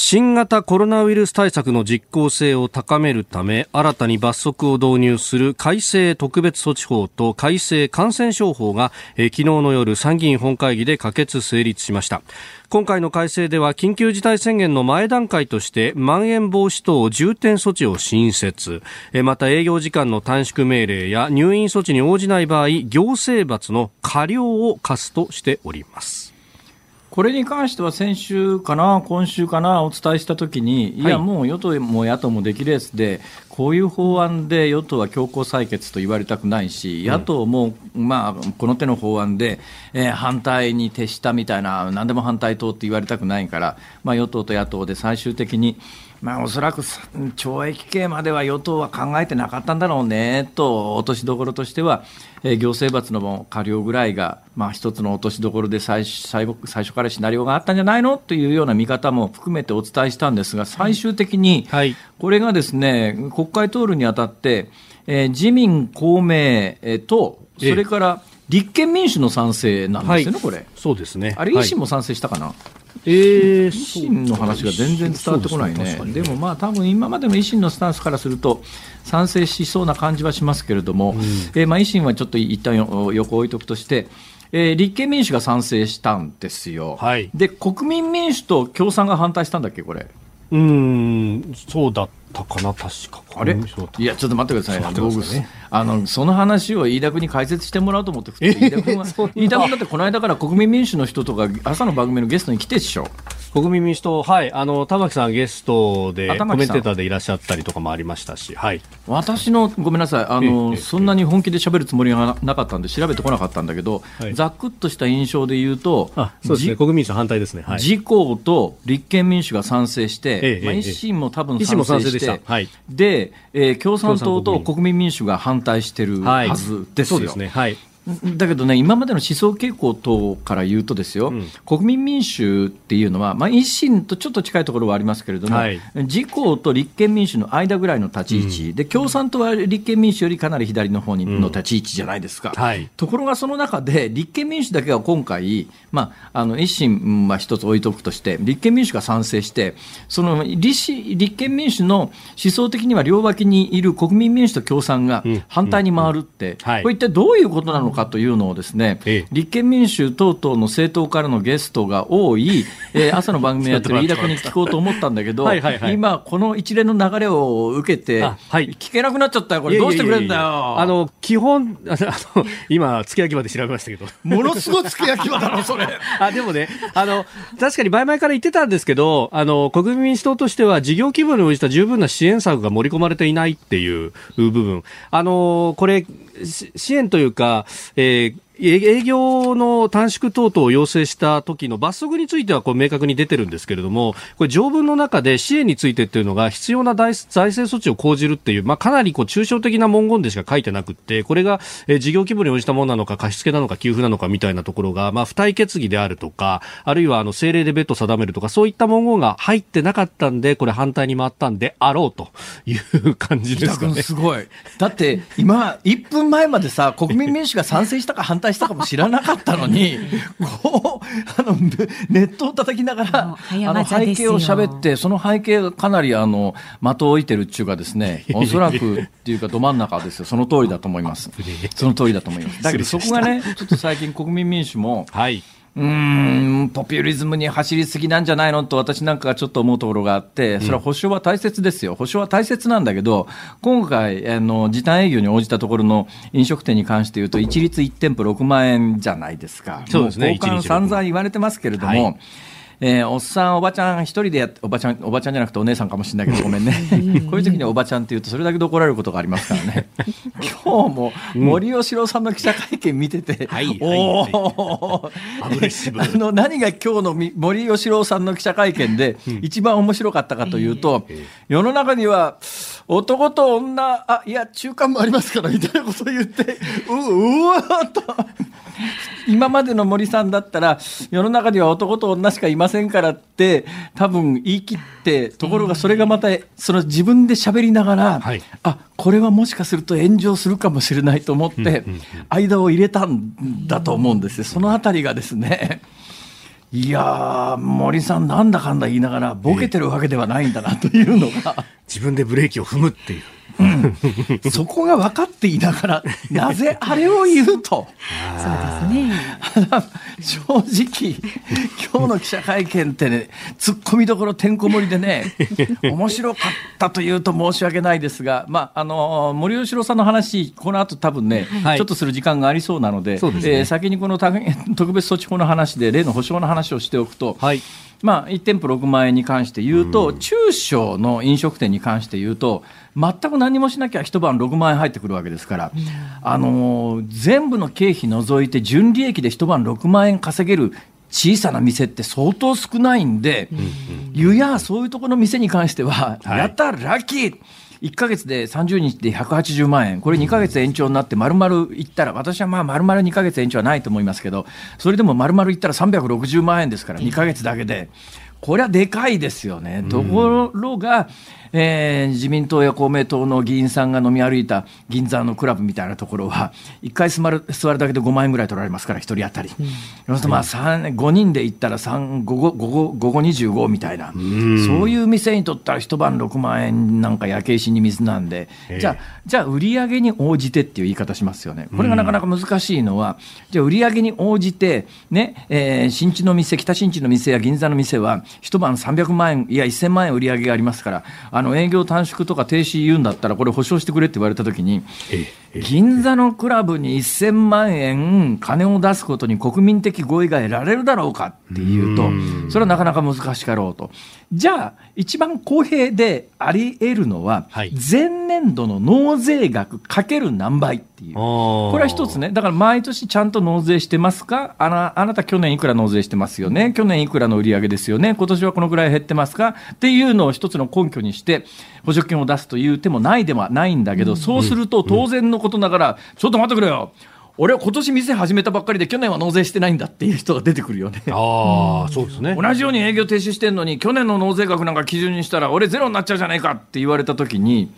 新型コロナウイルス対策の実効性を高めるため新たに罰則を導入する改正特別措置法と改正感染症法が、え昨日の夜参議院本会議で可決成立しました。今回の改正では緊急事態宣言の前段階としてまん延防止等重点措置を新設。また営業時間の短縮命令や入院措置に応じない場合行政罰の過料を課すとしております。これに関しては先週かな、今週かな、お伝えしたときに、いや、もう与党も野党もできレースで、こういう法案で与党は強行採決と言われたくないし、野党も、まあ、この手の法案で、えー、反対に徹したみたいな、何でも反対党って言われたくないから、まあ、与党と野党で最終的に、まあ、おそらく懲役刑までは与党は考えてなかったんだろうねと、落としどころとしては、えー、行政罰の過料ぐらいが、まあ、一つの落としどころで最最最初からシナリオがあったんじゃないの？というような見方も含めてお伝えしたんですが、最終的に、これがですね、国会通るにあたって、えー、自民、公明、えー、と、それから立憲民主の賛成なんですよね、はい、これ。そうですね。あれ、維新も賛成したかな？えー、維新の話が全然伝わってこないね、でもまあ多分今までの維新のスタンスからすると、賛成しそうな感じはしますけれども、うん、えー、まあ維新はちょっと一旦横置いとくとして、えー、立憲民主が賛成したんですよ、はい、で国民民主と共産が反対したんだっけ、これ。うんそうだったかな、確か。あれ？いや、ちょっと待ってください、道具、ね、あのその話を飯田君に解説してもらおうと思って、飯田君は、飯田君だってこの間から国民民主の人とか、朝の番組のゲストに来てでしょ。国民民主党、はい、あの玉木さんゲストでコメンテーターでいらっしゃったりとかもありましたし、はい、私のごめんなさい。あの、そんなに本気で喋るつもりがなかったんで調べてこなかったんだけど、はい、ざっくっとした印象で言うと、そうですね、国民民主反対ですね、はい、自公と立憲民主が賛成して、ええまあ、維新も多分賛成して、はい、で、えー、共産党と国民。民主が反対してるはずですよ。そうですね。はいだけどね、今までの思想傾向等から言うとですよ、うん、国民民主っていうのは、まあ、維新とちょっと近いところはありますけれども、はい、自公と立憲民主の間ぐらいの立ち位置、うん、で共産党は立憲民主よりかなり左の方にの立ち位置じゃないですか、うんはい、ところがその中で、立憲民主だけが今回、まあ、あの維新は一つ置いとくとして、立憲民主が賛成して、その立立憲民主の思想的には両脇にいる国民民主と共産が反対に回るって、はい、これ一体どういうことなのかかというのをですね、ええ、立憲民主等々の政党からのゲストが多い、えー、[LAUGHS] 朝の番組やってる飯田君に聞こうと思ったんだけど、はい今、この一連の流れを受けて、はい、聞けなくなっちゃったよ、これ、どうしてくれんだよ。あの基本あの、[LAUGHS] 今、付け焼き場で調べましたけど、ものすごい付け焼き場だろ、それ。[LAUGHS] あでもねあの、確かに前々から言ってたんですけど、あの国民民主党としては、事業規模に応じた十分な支援策が盛り込まれていないっていう部分、あのこれ、支援というか、えー営業の短縮等々を要請した時の罰則についてはこう明確に出てるんですけれども、これ条文の中で支援についてっていうのが必要な財政措置を講じるっていう、まあ、かなりこう抽象的な文言でしか書いてなくって、これが、事業規模に応じたものなのか、貸付なのか、給付なのかみたいなところが、まあ、付帯決議であるとか、あるいはあの政令で別途定めるとか、そういった文言が入ってなかったんで、これ反対に回ったんであろうという感じですかね。すごい。だって、今、1分前までさ、国民民主が賛成したか反対したかも知らなかったのに、こう、あの、ネットを叩きながら、あの、背景を喋って、その背景がかなり、あの、的を置いてるっていうかですね、おそらくっていうか、ど真ん中ですよ。その通りだと思います。その通りだと思います。だけど、そこがね、ちょっと最近国民民主も、はい。うん、ポピュリズムに走りすぎなんじゃないのと私なんかがちょっと思うところがあって、それは保証は大切ですよ。保証は大切なんだけど、今回、あの、時短営業に応じたところの飲食店に関して言うと、一律1店舗6万円じゃないですか。そうですね。交換散々言われてますけれども、はいえー、おっさん、おばちゃん一人でやおばちゃん、おばちゃんじゃなくてお姉さんかもしれないけど、ごめんね。こういう時におばちゃんって言うと、それだけで怒られることがありますからね。[LAUGHS] 今日も森喜朗さんの記者会見見てて、はい、おお、[LAUGHS] あの、何が今日の森喜朗さんの記者会見で一番面白かったかというと、世の中には男と女、あ、いや、中間もありますから、みたいなことを言って、う、うわーっと。[LAUGHS] 今までの森さんだったら世の中には男と女しかいませんからって多分言い切ってところがそれがまたその自分で喋りながら、はい、あこれはもしかすると炎上するかもしれないと思って間を入れたんだと思うんですよ。そのあたりがですねいや森さん、なんだかんだ言いながら、ボケてるわけではないんだなというのが、自分でブレーキを踏むっていう。うん、そこが分かっていながら、なぜあれを言うと。そうですね。正直、今日の記者会見ってね、突っ込みどころてんこ盛りでね、面白かったというと申し訳ないですが、まあ、あの、森喜朗さんの話、この後多分ね、はい、ちょっとする時間がありそうなので、でね、えー、先にこの [LAUGHS] 特別措置法の話で、例の保証の話をしておくと、はい。まあ、1店舗6万円に関して言うと、中小の飲食店に関して言うと、全く何もしなきゃ一晩6万円入ってくるわけですから、あの全部の経費除いて、純利益で一晩6万円稼げる小さな店って相当少ないんで、ゆやそういうところの店に関しては、やったラッキー、1か月で30日で180万円、これ2か月延長になって、まるまるいったら、私はまあ、まるまる2か月延長はないと思いますけど、それでもまるまるいったら360万円ですから、2か月だけで。これはでかいですよね。ところが、えー、自民党や公明党の議員さんが飲み歩いた銀座のクラブみたいなところは、1回座る座るだけで5万円ぐらい取られますから、1人当たり。うん、まあ5人で行ったら3、5後、5後25みたいな、そういう店にとったら一晩6万円なんか焼け石に水なんで、じゃあ、じゃあ売り上げに応じてっていう言い方しますよね。これがなかなか難しいのは、じゃあ売り上げに応じて、ね、えー、新地の店、北新地の店や銀座の店は、一晩300万円、いや1000万円売り上げがありますから、あの営業短縮とか停止言うんだったら、これ保証してくれって言われたときに、銀座のクラブに1000万円金を出すことに国民的合意が得られるだろうかっていうと、それはなかなか難しかろうと。じゃあ、一番公平であり得るのは、前年度の納税額かける何倍っていう。これは一つね。だから毎年ちゃんと納税してますか？あなあなた去年いくら納税してますよね？去年いくらの売り上げですよね？今年はこのぐらい減ってますか？っていうのを一つの根拠にして、補助金を出すという手もないではないんだけど、そうすると当然のことながら、ちょっと待ってくれよ。俺は今年店始めたばっかりで去年は納税してないんだっていう人が出てくるよね。ああ、そうですね。同じように営業停止してるのに、去年の納税額なんか基準にしたら、俺ゼロになっちゃうじゃないかって言われたときに、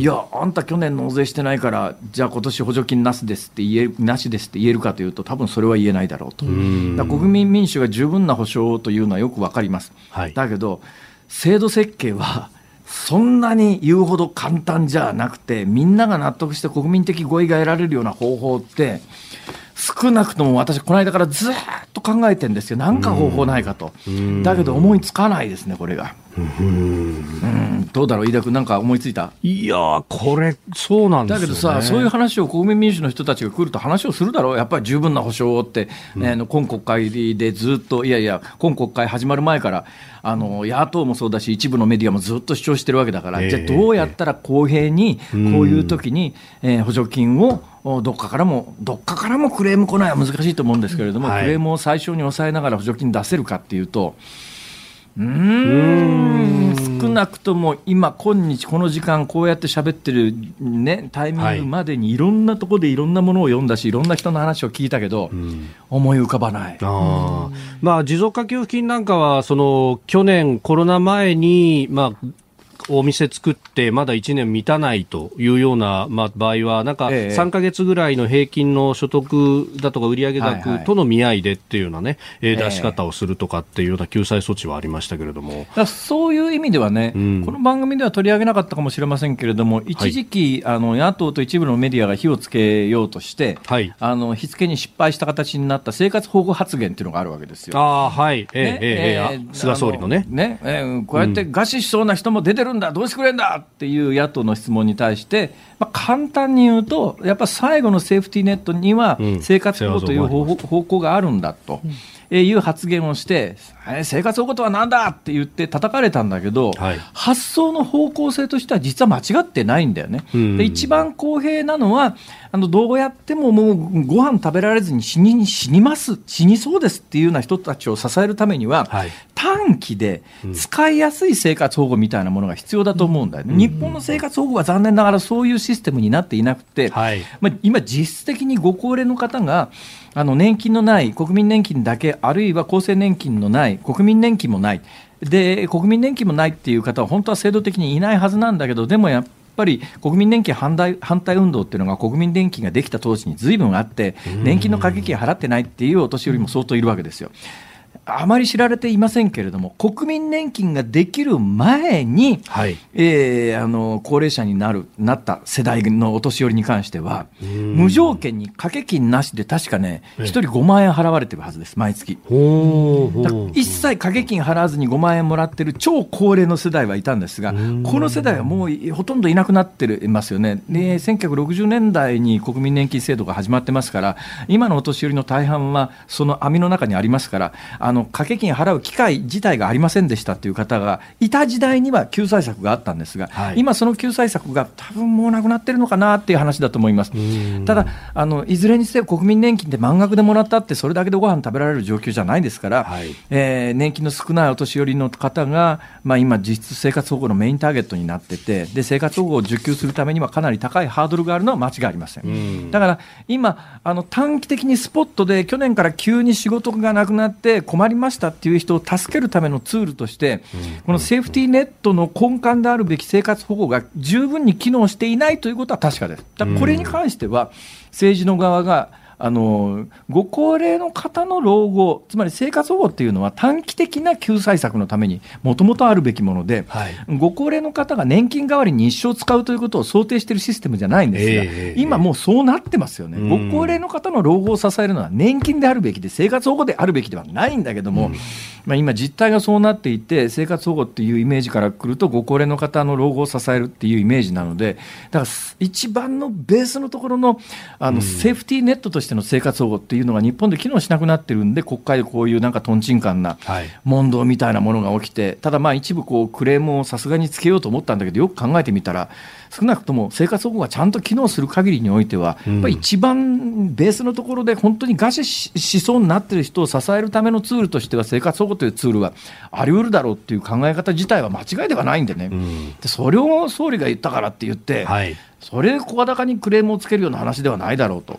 いや、あんた去年納税してないから、じゃあ今年補助金なしですって言え、なしですって言えるかというと、多分それは言えないだろうと。だ国民民主が十分な保障というのはよくわかります。はい、だけど、制度設計は、そんなに言うほど簡単じゃなくて、みんなが納得して国民的合意が得られるような方法って、少なくとも私、この間からずっと考えてるんですよ、なんか方法ないかと、だけど思いつかないですね、これが。うん。どうだろう、飯田君、なんか思いついた？いやこれ、そうなんです、ね、だけどさ、そういう話を国民民主の人たちが来ると話をするだろう、やっぱり十分な保障って、うん、今国会でずっと、いやいや、今国会始まる前から、あの野党もそうだし、一部のメディアもずっと主張してるわけだから、えー、じゃあ、どうやったら公平に、こういう時に、えー、補助金をどっかからも、どっかからもクレーム来ないは難しいと思うんですけれども、はい、クレームを最小に抑えながら補助金出せるかっていうと、うん。少なくとも今、今日、この時間、こうやって喋ってる、ね、タイミングまでにいろんなところでいろんなものを読んだし、いろんな人の話を聞いたけど、思い浮かばない。あ、まあ、持続化給付金なんかは、その去年、コロナ前に、まあ、お店作ってまだ1年満たないというような、まあ、場合は、なんか3か月ぐらいの平均の所得だとか売上額との見合いでっていうようなね、え出し方をするとかっていうような救済措置はありましたけれども。そういう意味ではね、うん、この番組では取り上げなかったかもしれませんけれども、一時期、はい、あの野党と一部のメディアが火をつけようとして、はい、あの火付けに失敗した形になった生活保護発言っていうのがあるわけですよ。あはい、えー、ねえー、えー、菅総理のね。ね、えー、こうやって餓死しそうな人も出てるんだ、どうしてくれんだっていう野党の質問に対して、まあ、簡単に言うと、やっぱ最後のセーフティーネットには生活保護という方向があるんだと。いう発言をして、生活保護とはなんだって言って叩かれたんだけど、はい、発想の方向性としては実は間違ってないんだよね。で一番公平なのはあのどうやってももうご飯食べられずに死に死にます死にそうですっていうような人たちを支えるためには、はい、短期で使いやすい生活保護みたいなものが必要だと思うんだよね、日本の生活保護は残念ながらそういうシステムになっていなくて、はい。まあ、今、実質的にご高齢の方があの年金のない国民年金だけ、あるいは厚生年金のない国民年金もない。で、国民年金もないっていう方は本当は制度的にいないはずなんだけど、でもやっぱり国民年金反対反対運動っていうのが国民年金ができた当時にずいぶんあって、年金の掛け金払ってないっていうお年寄りも相当いるわけですよ。あまり知られていませんけれども、国民年金ができる前に、はい。えーあの高齢者になるなった世代のお年寄りに関しては、無条件に掛け金なしで、確かね、1人5万円払われてるはずです、毎月。一切掛け金払わずに5万円もらってる超高齢の世代はいたんですが、この世代はもういほとんどいなくなってるますよね、で1960年代に国民年金制度が始まってますから、今のお年寄りの大半はその網の中にありますから、あの掛け金払う機会自体がありませんでしたっていう方がいた時代には救済策があったんですが、はい今、その救済策が多分もうなくなってるのかなっていう話だと思います。ただあの、いずれにせよ国民年金って満額でもらったって、それだけでご飯食べられる状況じゃないですから、はいえー年金の少ないお年寄りの方が、まあ、今、実質生活保護のメインターゲットになっててで、生活保護を受給するためにはかなり高いハードルがあるのは間違いありません。だから今、あの短期的にスポットで去年から急に仕事がなくなって困りましたっていう人を助けるためのツールとして、このセーフティーネットの根幹であるべき生活保護が十分に機能していないということは確かです。だこれに関しては政治の側があのご高齢の方の老後、つまり生活保護っていうのは短期的な救済策のためにもともとあるべきもので、はい。ご高齢の方が年金代わりに一生使うということを想定しているシステムじゃないんですが、ええ今もうそうなってますよね、うん。ご高齢の方の老後を支えるのは年金であるべきで、生活保護であるべきではないんだけども、まあ、今、実態がそうなっていて、生活保護っていうイメージからくると、ご高齢の方の老後を支えるっていうイメージなので、だから一番のベースのところのあの、セーフティーネットとしての生活保護っていうのが日本で機能しなくなってるんで、国会でこういうなんかとんちんかんなはい。問答みたいなものが起きて、ただまあ一部こうクレームをさすがにつけようと思ったんだけど、よく考えてみたら、少なくとも生活保護がちゃんと機能する限りにおいては、やっぱり一番ベースのところで本当に餓死ししそうになっている人を支えるためのツールとしては、生活保護というツールはあり得るだろうっていう考え方自体は間違いではないんでね、でそれを総理が言ったからって言って、はい。それで声高にクレームをつけるような話ではないだろうと。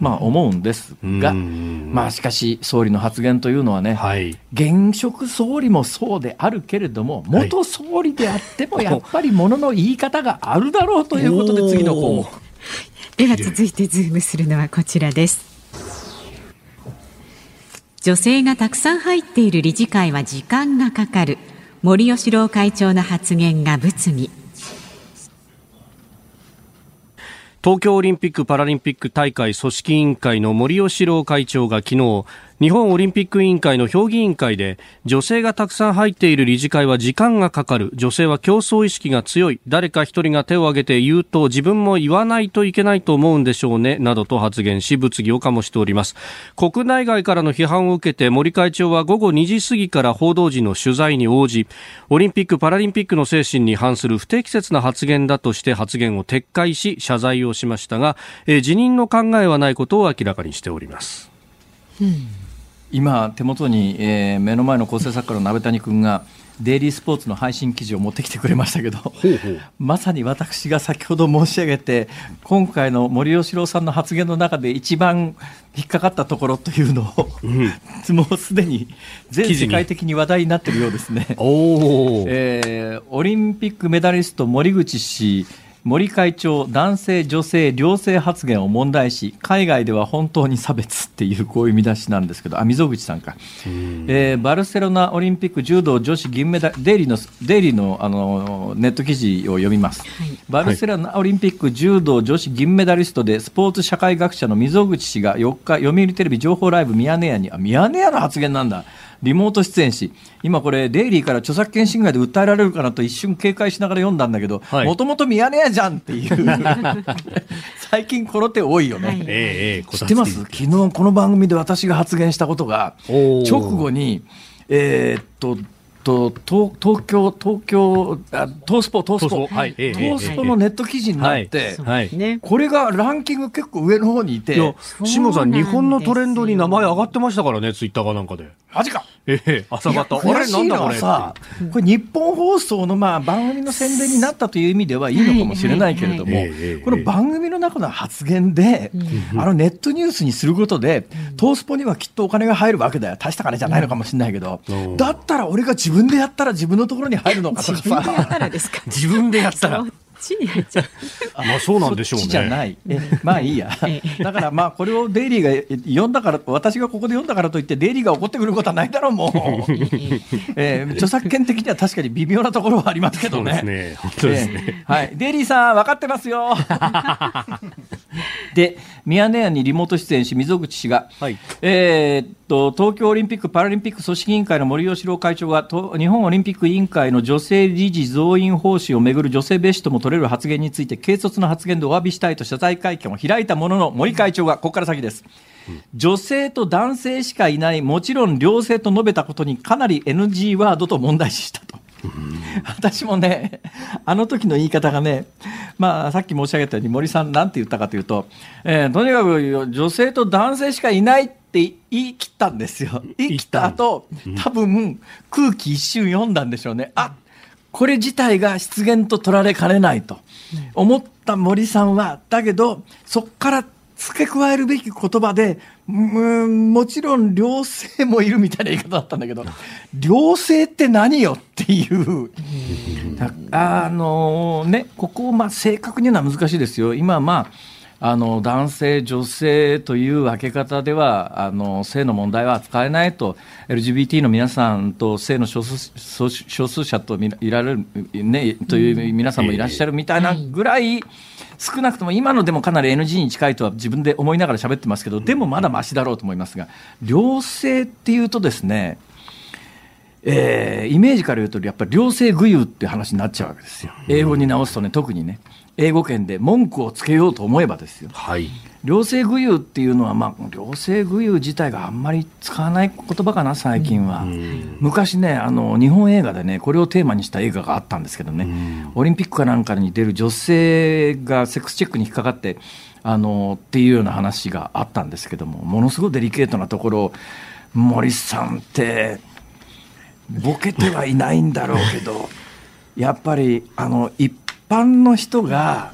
まあ思うんですが、うんまあしかし総理の発言というのはね、はい。現職総理もそうであるけれども、元総理であってもやっぱりものの言い方があるだろうということで、次の項目。では続いてズームするのはこちらです。女性がたくさん入っている理事会は時間がかかる。森喜朗会長の発言が物議東京オリンピック・パラリンピック大会組織委員会の森喜朗会長が昨日日本オリンピック委員会の評議委員会で女性がたくさん入っている理事会は時間がかかる。女性は競争意識が強い。誰か一人が手を挙げて言うと自分も言わないといけないと思うんでしょうね。などと発言し物議を醸しております。国内外からの批判を受けて森会長は午後2時過ぎから報道陣の取材に応じオリンピック・パラリンピックの精神に反する不適切な発言だとして発言を撤回し謝罪をしましたが、辞任の考えはないことを明らかにしております。今、手元に、えー目の前の構成作家の鍋谷君が、デイリースポーツの配信記事を持ってきてくれましたけど、まさに私が先ほど申し上げて、今回の森喜朗さんの発言の中で一番引っかかったところというのを、もうすでに全世界的に話題になっているようですね。おー。えーオリンピックメダリスト森口氏、森会長、男性、女性、両性発言を問題視、海外では本当に差別っていう、こういう見出しなんですけど、あ、溝口さんか、えーバルセロナオリンピック柔道女子銀メダル、デイリーのデイリーのあのネット記事を読みます。はいバルセロナオリンピック柔道女子銀メダリストでスポーツ社会学者の溝口氏が4日、読売テレビ情報ライブミヤネ屋に、あ、ミヤネ屋の発言なんだ。リモート出演し、今これ、デイリーから著作権侵害で訴えられるかなと一瞬警戒しながら読んだんだけど、はい。もともとミヤネ屋じゃんっていう、[LAUGHS] 最近この手多いよね。はい。え知ってます？昨日この番組で私が発言したことが直後にえーっとと東東京東京あ東スポ東スポ。東スポ。はい。ええ東スポのネット記事になって、はい。はい。ねこれがランキング結構上の方にいて。いや、下さん、日本のトレンドに名前上がってましたからね、ツイッターかなんかで。マジかええ、朝方。あれ、ないんだこれ。さ、これ日本放送のまあ番組の宣伝になったという意味ではいいのかもしれないけれどもはいはいはい、この番組の中の発言で、あのネットニュースにすることで、トースポにはきっとお金が入るわけだよ。大した金じゃないのかもしれないけどうん、だったら俺が自分でやったら自分のところに入るのかとか自分でやったさ。らですか？自分でやったら。[LAUGHS] ちに入っちゃう。まあそうなんでしょうね。そっちじゃない。えまあいいやえ。[LAUGHS] だからまあこれをデイリーが読んだから、私がここで読んだからといって、デイリーが怒ってくることはないだろう、もう。[LAUGHS] えー著作権的には確かに微妙なところはありますけどそうですね。ね。本当ですね。ええはい、デイリーさん、分かってますよ。[LAUGHS] で、ミヤネ屋にリモート出演し、溝口氏が、はいえーっと東京オリンピック・パラリンピック組織委員会の森喜朗会長が、と日本オリンピック委員会の女性理事増員方針をめぐる女性蔑視とも取れる発言について、軽率な発言でお詫びしたいと謝罪会見を開いたものの、森会長が、ここから先です。女性と男性しかいない、もちろん両性と述べたことにかなり NG ワードと問題視したと。私もね、あの時の言い方がね、まあ、さっき申し上げたように、森さん、なんて言ったかというと、えーとにかく女性と男性しかいないって言い切ったんですよ。言い切った後、多分空気一瞬読んだんでしょうね。あこれ自体が失言と取られかねないと。思った森さんは、だけど、そこから付け加えるべき言葉で、うんもちろん両性もいるみたいな言い方だったんだけど、両性って何よっていう、だあのね、ここをまあ正確に言うのは難しいですよ。今まああの男性、女性という分け方ではあの性の問題は扱えないと LGBT の皆さんと性の少数少数少数者とみいられる、ね、という皆さんもいらっしゃるみたいなぐらい、少なくとも今のでもかなり NG に近いとは自分で思いながら喋ってますけどでもまだましだろうと思いますが両性っていうとですねえーイメージから言うとやっぱり両性具有っていう話になっちゃうわけですよ。英語に直すとね特にね英語圏で文句をつけようと思えばですよ。はい。両性具有っていうのは、まあ、両性具有自体があんまり使わない言葉かな最近は、昔ねあの日本映画でねこれをテーマにした映画があったんですけどね、オリンピックかなんかに出る女性がセックスチェックに引っかかってあのっていうような話があったんですけどもものすごいデリケートなところを森さんってボケてはいないんだろうけどやっぱりあの一般の人が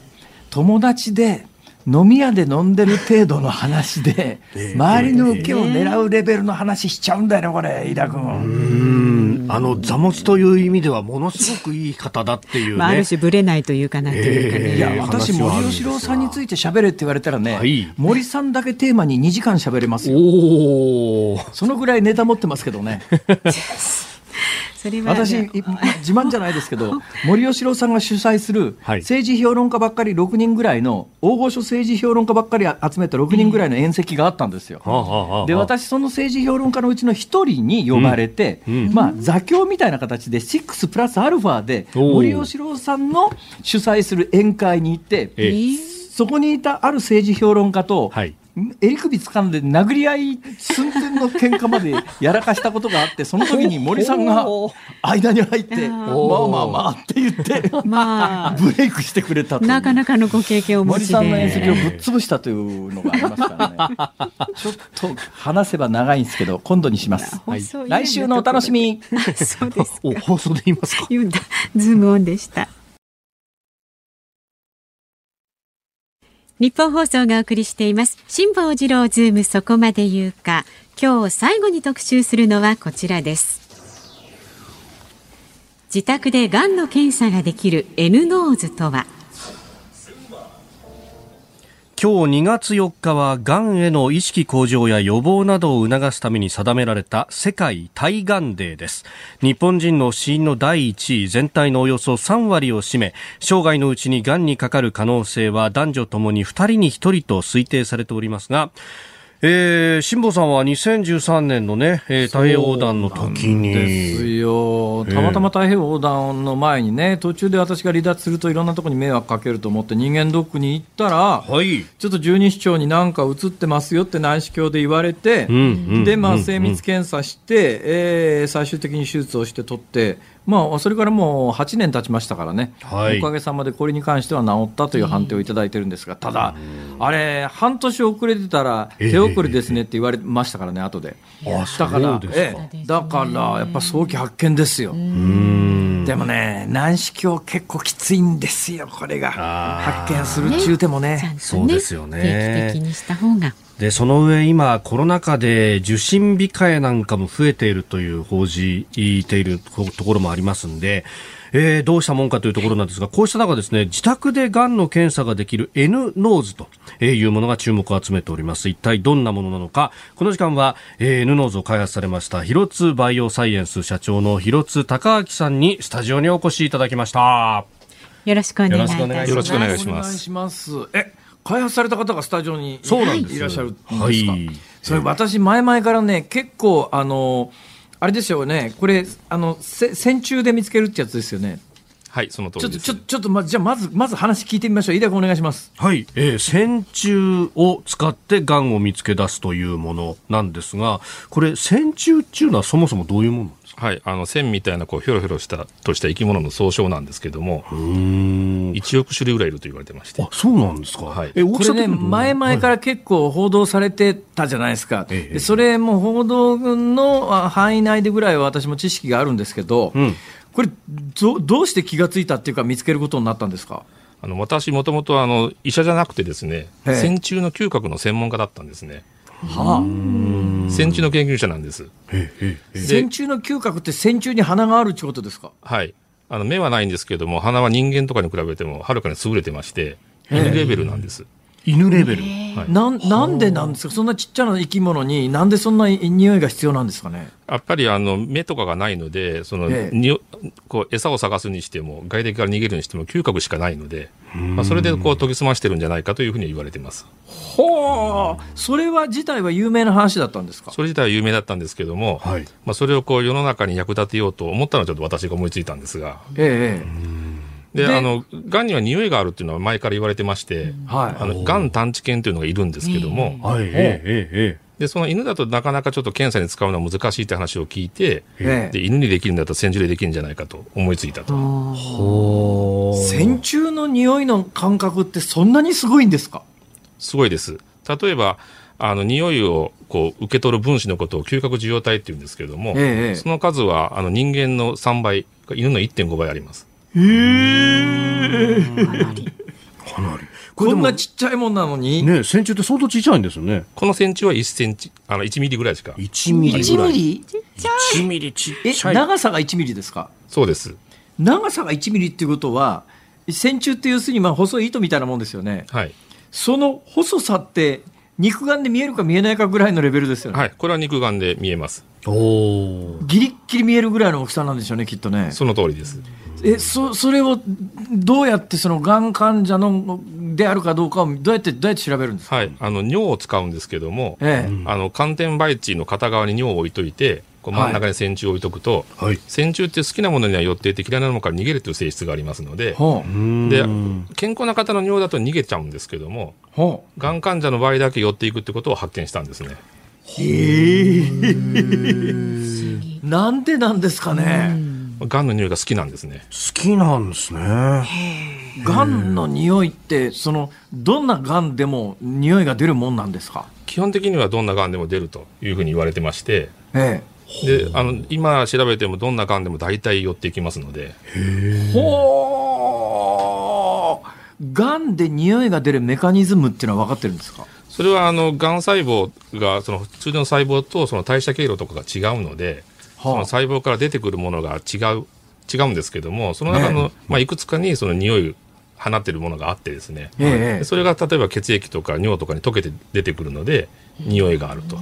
友達で飲み屋で飲んでる程度の話で周りの受けを狙うレベルの話しちゃうんだよねこれ飯田君。うん。あの、座持という意味ではものすごくいい方だっていうね。まあ、ある種ぶれないというかなというかね。ええいや私森喜朗さんについて喋れって言われたらね、はい森さんだけテーマに2時間喋れますよおお。そのぐらいネタ持ってますけどね [LAUGHS] 私い自慢じゃないですけど [LAUGHS] 森喜朗さんが主催するはい。政治評論家ばっかり6人ぐらいの大御所政治評論家ばっかり集めた6人ぐらいの宴席があったんですよ。で私その政治評論家のうちの一人に呼ばれて、うん。うん。まあ、座興みたいな形で6プラスアルファで森喜朗さんの主催する宴会に行ってそこにいたある政治評論家と、はい襟首掴んで殴り合い寸前の喧嘩までやらかしたことがあってその時に森さんが間に入って「まあー。まあまあ」って言ってまあ、ブレイクしてくれたなかなかのご経験を。森さんの演席をぶっ潰したというのがありますからね。[LAUGHS] ちょっと話せば長いんですけど今度にします、放送以外の来週のお楽しみ。あ [LAUGHS] そうですお、放送で言いますか。ズームオンでした。ニッポン放送がお送りしています。辛坊治郎ズームそこまで言うか。今日最後に特集するのはこちらです。自宅でがんの検査ができる N ノーズとは？今日2月4日はがんへの意識向上や予防などを促すために定められた世界対がんデーです。日本人の死因の第1位全体のおよそ3割を占め生涯のうちにがんにかかる可能性は男女ともに2人に1人と推定されておりますがえー、辛坊さんは2013年のね、えー太平洋横断の時に。ですよたまたま太平洋横断の前にね途中で私が離脱するといろんなところに迷惑かけると思って人間ドックに行ったらはい。ちょっと十二指腸になんか映ってますよって内視鏡で言われて、うんうんで、まあ、うん精密検査して、えー最終的に手術をして取って、まあ、それからもう8年経ちましたからね、はいおかげさまでこれに関しては治ったという判定をいただいてるんですが、ただ、あれ、半年遅れてたら、ええ手遅れですねって言われましたからね、後で。あだからええだから、やっぱ早期発見ですよ。うんでもね、軟式鏡結構きついんですよ、これが。発見する中でもね。そうですよね定期的にした方が。でその上、今、コロナ禍で受診控えなんかも増えているという報じているところもありますんで、えーどうしたもんかというところなんですが、こうした中ですね、自宅でがんの検査ができる N ノーズというものが注目を集めております。一体どんなものなのか、この時間は、えー N ノーズを開発されました、広津バイオサイエンス社長の広津崇亮さんにスタジオにお越しいただきました。よろしくお願いします。よろしくお願いしますよろしくお願いしますお願いします。え、開発された方がスタジオにそうなんですいらっしゃるんですか？はいそれ私前々からね結構あのあれですよねこれあのせ線虫で見つけるってやつですよね。はい、その通ちょっとりです。ちょちょっとまじゃあまずまず話聞いてみましょう。飯田君お願いします。はい、えー、線虫を使ってがんを見つけ出すというものなんですが、これ線虫っていうのはそもそもどういうものはい、あの線みたいなこうひょろひょろしたとした生き物の総称なんですけども、うーん。1億種類ぐらいいると言われてましてあ、、そうなんですか。はいえ、大これね前々から結構報道されてたじゃないですか。ええでそれも報道のあ範囲内でぐらいは私も知識があるんですけど、うんこれどどうして気がついたっていうか見つけることになったんですか？あの私、もともとあの医者じゃなくてですね、ええ線虫の嗅覚の専門家だったんですね。は線虫の研究者なんです。えええあ、線虫の嗅覚って線虫に鼻があるってことですか？はい。あの目はないんですけども、鼻は人間とかに比べてもはるかに優れてまして、ええ犬レベルなんです。犬レベル。はいなんなんでなんですか、そんなちっちゃな生き物に、なんでそんな匂いが必要なんですかね？やっぱりあの目とかがないので、その、ええにおこう餌を探すにしても、外敵から逃げるにしても、嗅覚しかないので、まあ、それでこう研ぎ澄ましてるんじゃないかというふうには言われてます。ほう、それは自体は有名な話だったんですか？それ自体は有名だったんですけども、はい。まあ、それをこう世の中に役立てようと思ったのはちょっと私が思いついたんですが、えで、であの、がんには匂いがあるっていうのは前から言われてまして、え、はい。あの、がん探知犬というのがいるんですけども、はい。ええええで、その犬だとなかなかちょっと検査に使うのは難しいって話を聞いて、ええで、犬にできるんだったら線虫でできるんじゃないかと思いついたと。ほー線虫の匂いの感覚ってそんなにすごいんですか？すごいです。例えば、あの、匂いをこう受け取る分子のことを嗅覚受容体って言うんですけども、ええその数はあの人間の3倍、犬の1.5倍あります。かなり。これでもこんなちっちゃいもんなのに？ね、線虫って相当小さいんですよね。この線虫は1センチ、あの1ミリぐらいしか。1ミリ1ぐらい。ミリ？1ミリちっえ、ちゃい。長さが1ミリですか？そうです。長さが1ミリっていうことは、線虫って要するにまあ細い糸みたいなもんですよね。はい。その細さって肉眼で見えるか見えないかぐらいのレベルですよね。はい。これは肉眼で見えます。おーギリッギリ見えるぐらいの大きさなんでしょうね、きっとね。その通りです。え、そ、それをどうやってそのがん患者のであるかどうかをどうやって、どうやって調べるんですか？はい。あの、尿を使うんですけども、ええ。あの、寒天培地の片側に尿を置いといて、こう真ん中に線虫を置いとくと、はい。線虫って好きなものには寄っていて嫌いなものから逃げるという性質がありますので、ほう。でうん、健康な方の尿だと逃げちゃうんですけども、ほがん患者の場合だけ寄っていくってことを発見したんですね。う。へえ。[LAUGHS] なんでなんですかね？がんの匂いが好きなんですね。好きなんですね。がんの匂いって、その、どんながんでも匂いが出るもんなんですか？基本的にはどんながんでも出るというふうに言われてまして、えで、あの、今調べてもどんながんでも大体寄っていきますので、え。ほう。がんで匂いが出るメカニズムっていうのは分かってるんですか？それはあの、がん細胞が、その普通の細胞とその代謝経路とかが違うので、そのは細胞から出てくるものが違う、違うんですけども、その中の、え。まあ、いくつかにその匂い放ってるものがあってですね、あ、ええでそれが例えば血液とか尿とかに溶けて出てくるので、匂いがあると。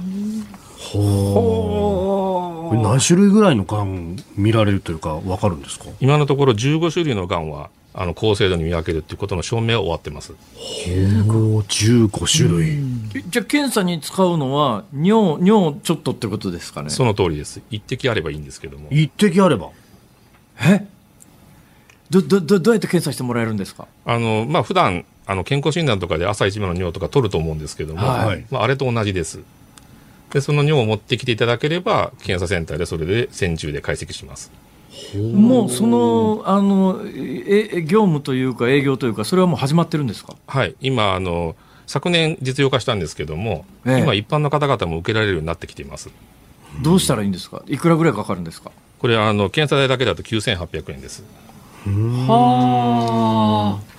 これ何種類ぐらいのがん見られるというかわかるんですか？今のところ15種類のがんは、あの、高精度に見分けるっていうことの証明は終わってます。おー15種類。えじゃあ検査に使うのは尿尿ちょっとってことですかね？その通りです。一滴あればいいんですけども。一滴あれば。え？どどどどうやって検査してもらえるんですか？あの、まあ、普段、あの、健康診断とかで朝一番の尿とか取ると思うんですけども、はいまあ、あれと同じです。で、その尿を持ってきていただければ、検査センターでそれで線虫で解析します。もうそのあのえ業務というか営業というかそれはもう始まってるんですか？はい、今あの、昨年実用化したんですけども、ええ今、一般の方々も受けられるようになってきています。どうしたらいいんですか？いくらぐらいかかるんですか？これはあの検査代だけだと9800円です。はあ。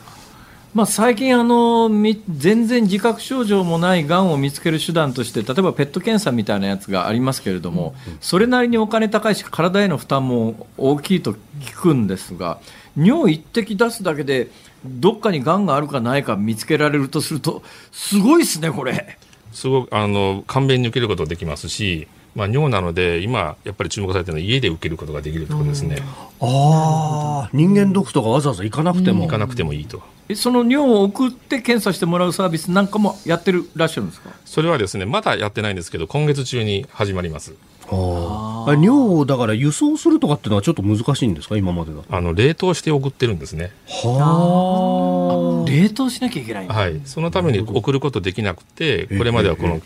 まあ、最近あの、み全然自覚症状もないがんを見つける手段として、例えばペット検査みたいなやつがありますけれども、それなりにお金高いし、体への負担も大きいと聞くんですが、尿一滴出すだけで、どっかにがんがあるかないか見つけられるとすると、すごいですね、これ。すごくあの簡便に受けることができますし、まあ、尿なので、今、やっぱり注目されているのは家で受けることができるところですね。ああ、人間ドックとかわざわざ行かなくても。行かなくてもいいと。えその尿を送って検査してもらうサービスなんかもやってるらっしゃるんですか？それはですね、まだやってないんですけど、今月中に始まります。ああ尿をだから輸送するとかっていうのはちょっと難しいんですか今までだと。あの冷凍して送ってるんですね。は冷凍しなきゃいけないはい、そのために送ることできなくて、これまではこの、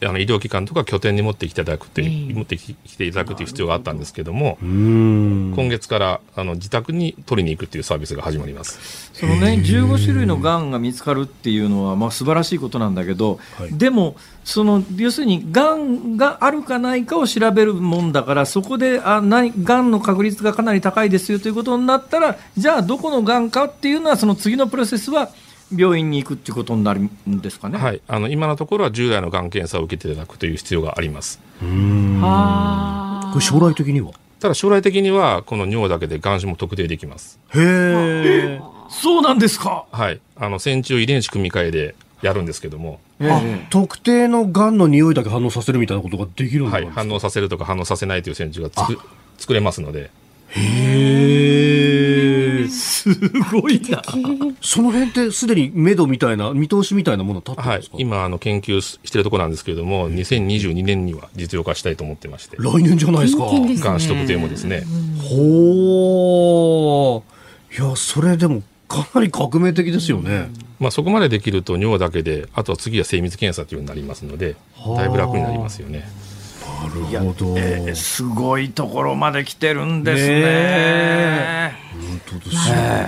あの医療機関とか拠点に持ってきていただくという、持ってきていただくという必要があったんですけども、あ。うん。今月からあの自宅に取りに行くっていうサービスが始まります。そのね、15種類のがんが見つかるっていうのは、まあ、素晴らしいことなんだけど、はいでも、その要するに、がんがあるかないかを調べるもんだから、そこで、あ何がんの確率がかなり高いですよということになったら、じゃあ、どこのがんかっていうのは、その次のプロセスは、病院に行くっていうことになるんですかね？はい、あの今のところは従来のがん検査を受けていただくという必要があります。はこれ将来的には？ただ将来的には、この尿だけでがん種も特定できます。へえ。そうなんですか。はい、あの線虫遺伝子組み換えでやるんですけども、あえ。え特定のがんの匂いだけ反応させるみたいなことができるんはい、ですか？反応させるとか反応させないという線虫がつく作れますので、へえ。すごいな。その辺ってすでに目処みたいな、見通しみたいなもの立ってるんですか、、はい今あの研究しているところなんですけれども、2022年には実用化したいと思ってまして、来年じゃないですか。がん種特定もですね、ほー。いや、それでもかなり革命的ですよね。まあ、そこまでできると尿だけで、あとは次は精密検査というようになりますので、だいぶ楽になりますよね。なるほど。ええすごいところまで来てるんですねね。本当です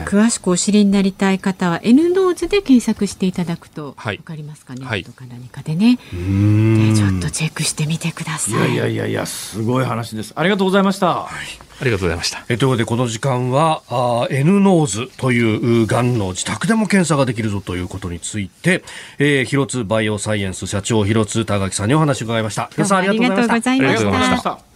詳しくお知りになりたい方は N ノーズで検索していただくとはいわかりますかね、はいとか何かでね、うーんねちょっとチェックしてみてください。いやいやいやすごい話です。ありがとうございました。ありがとうございました。えということで、この時間は、あー N ノーズというがんの自宅でも検査ができるぞということについて、えー、広津バイオサイエンス社長、広津崇亮さんにお話を伺いました。どうもありがとうございましありがとうございまたし。た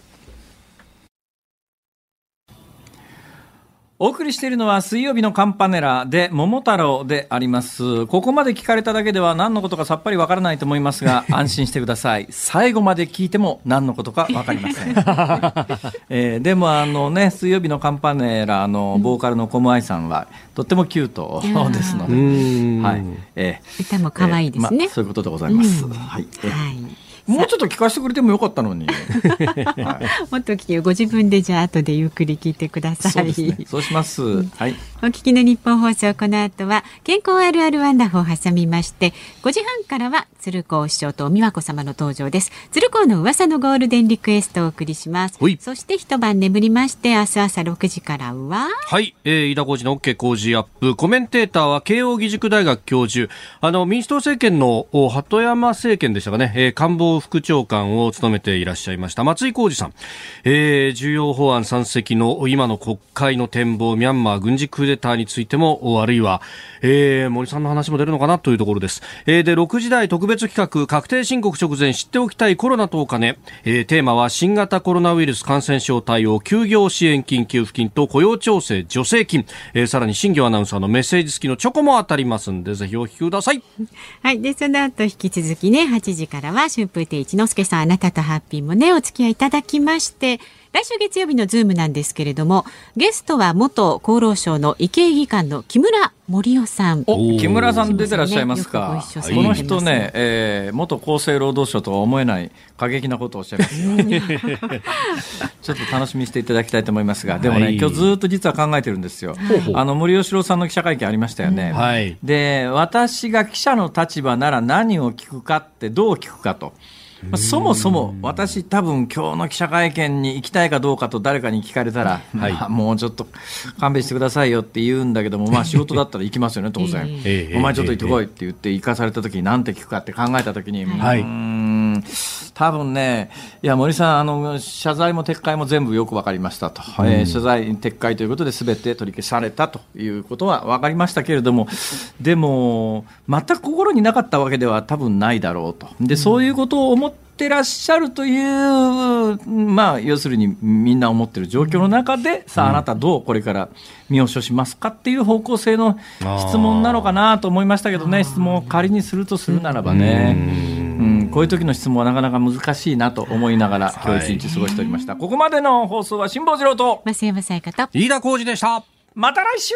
お送りしているのは水曜日のカンパネラで桃太郎であります。ここまで聞かれただけでは何のことかさっぱりわからないと思いますが、[LAUGHS] 安心してください。最後まで聞いても何のことかわかりません。[LAUGHS] えーでもあのね、水曜日のカンパネラのボーカルのコムアイさんは、とってもキュートですので、んはい。えー歌も可愛いですね。えーまあそういうことでございます。はい。えーはい。もうちょっと聞かせてくれてもよかったのに。[LAUGHS] はいもっと聞きご自分でじゃあ後でゆっくり聞いてください。そうね。そうします。はい。お聞きの日本放送この後は健康あるあるワンダフを挟みまして5時半からは鶴光師匠と美和子様の登場です鶴光の噂のゴールデンリクエストをお送りしますそして一晩眠りまして明日朝6時からははい、えー、飯田浩二の OK 工事アップ。コメンテーターは慶応義塾大学教授。あの、民主党政権のお鳩山政権でしたかね、えー官房副長官を務めていらっしゃいました松井浩二さん。えー、重要法案山積の今の国会の展望、ミャンマー軍事クーデターについても、あるいは、えー、森さんの話も出るのかなというところです。えー、で、6時台特別企画、確定申告直前知っておきたいコロナとお金。えー、テーマは新型コロナウイルス感染症対応、休業支援金、給付金と雇用調整助成金。えー、さらに新業アナウンサーのメッセージ付きのチョコも当たりますんで、ぜひお聞きください。はいでその後引き続きね8時からは春風亭一之輔さんあなたとハッピーもねお付き合いいただきまして来週月曜日のズームなんですけれどもゲストは元厚労省の医系技官の木村盛夫さんお木村さん出てらっしゃいますか。よくご一緒されてこの人ね、えー元厚生労働省とは思えない過激なことをおっしゃいますよ。[LAUGHS] ちょっと楽しみにしていただきたいと思いますが、でもね、はい今日ずっと実は考えてるんですよ。あの森喜朗さんの記者会見ありましたよね。はいで、私が記者の立場なら何を聞くかってどう聞くかと。まあ、そもそも私多分今日の記者会見に行きたいかどうかと誰かに聞かれたら、はい。まあもうちょっと勘弁してくださいよって言うんだけども、まあ仕事だったら行きますよね、当然。[LAUGHS] ええ。お前ちょっと行ってこいって言って行かされた時に何て聞くかって考えた時に、はいうーん多分ね、いや、森さん、あの、謝罪も撤回も全部よく分かりましたと。えー謝罪撤回ということで全て取り消されたということは分かりましたけれども、でも、全く心になかったわけでは多分ないだろうと。で、そういうことを思ってらっしゃるという、まあ、要するにみんな思ってる状況の中で、さあ、あなたどうこれから身を処しますかっていう方向性の質問なのかなと思いましたけどね、質問を仮にするとするならばね。うん、こういう時の質問はなかなか難しいなと思いながら、今日一日過ごしておりました。ここまでの放送は辛坊治郎と、増山さやかと。飯田浩二でした。また来週